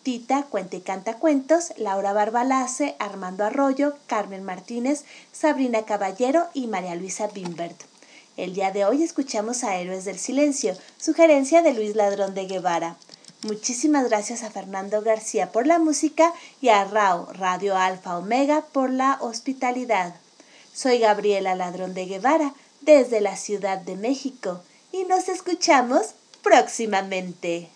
Tita Cuenta y Canta Cuentos, Laura Barbalace, Armando Arroyo, Carmen Martínez, Sabrina Caballero y María Luisa Bimbert. El día de hoy escuchamos a Héroes del Silencio, sugerencia de Luis Ladrón de Guevara. Muchísimas gracias a Fernando García por la música y a RAO, Radio Alfa Omega, por la hospitalidad. Soy Gabriela Ladrón de Guevara, desde la Ciudad de México, y nos escuchamos próximamente.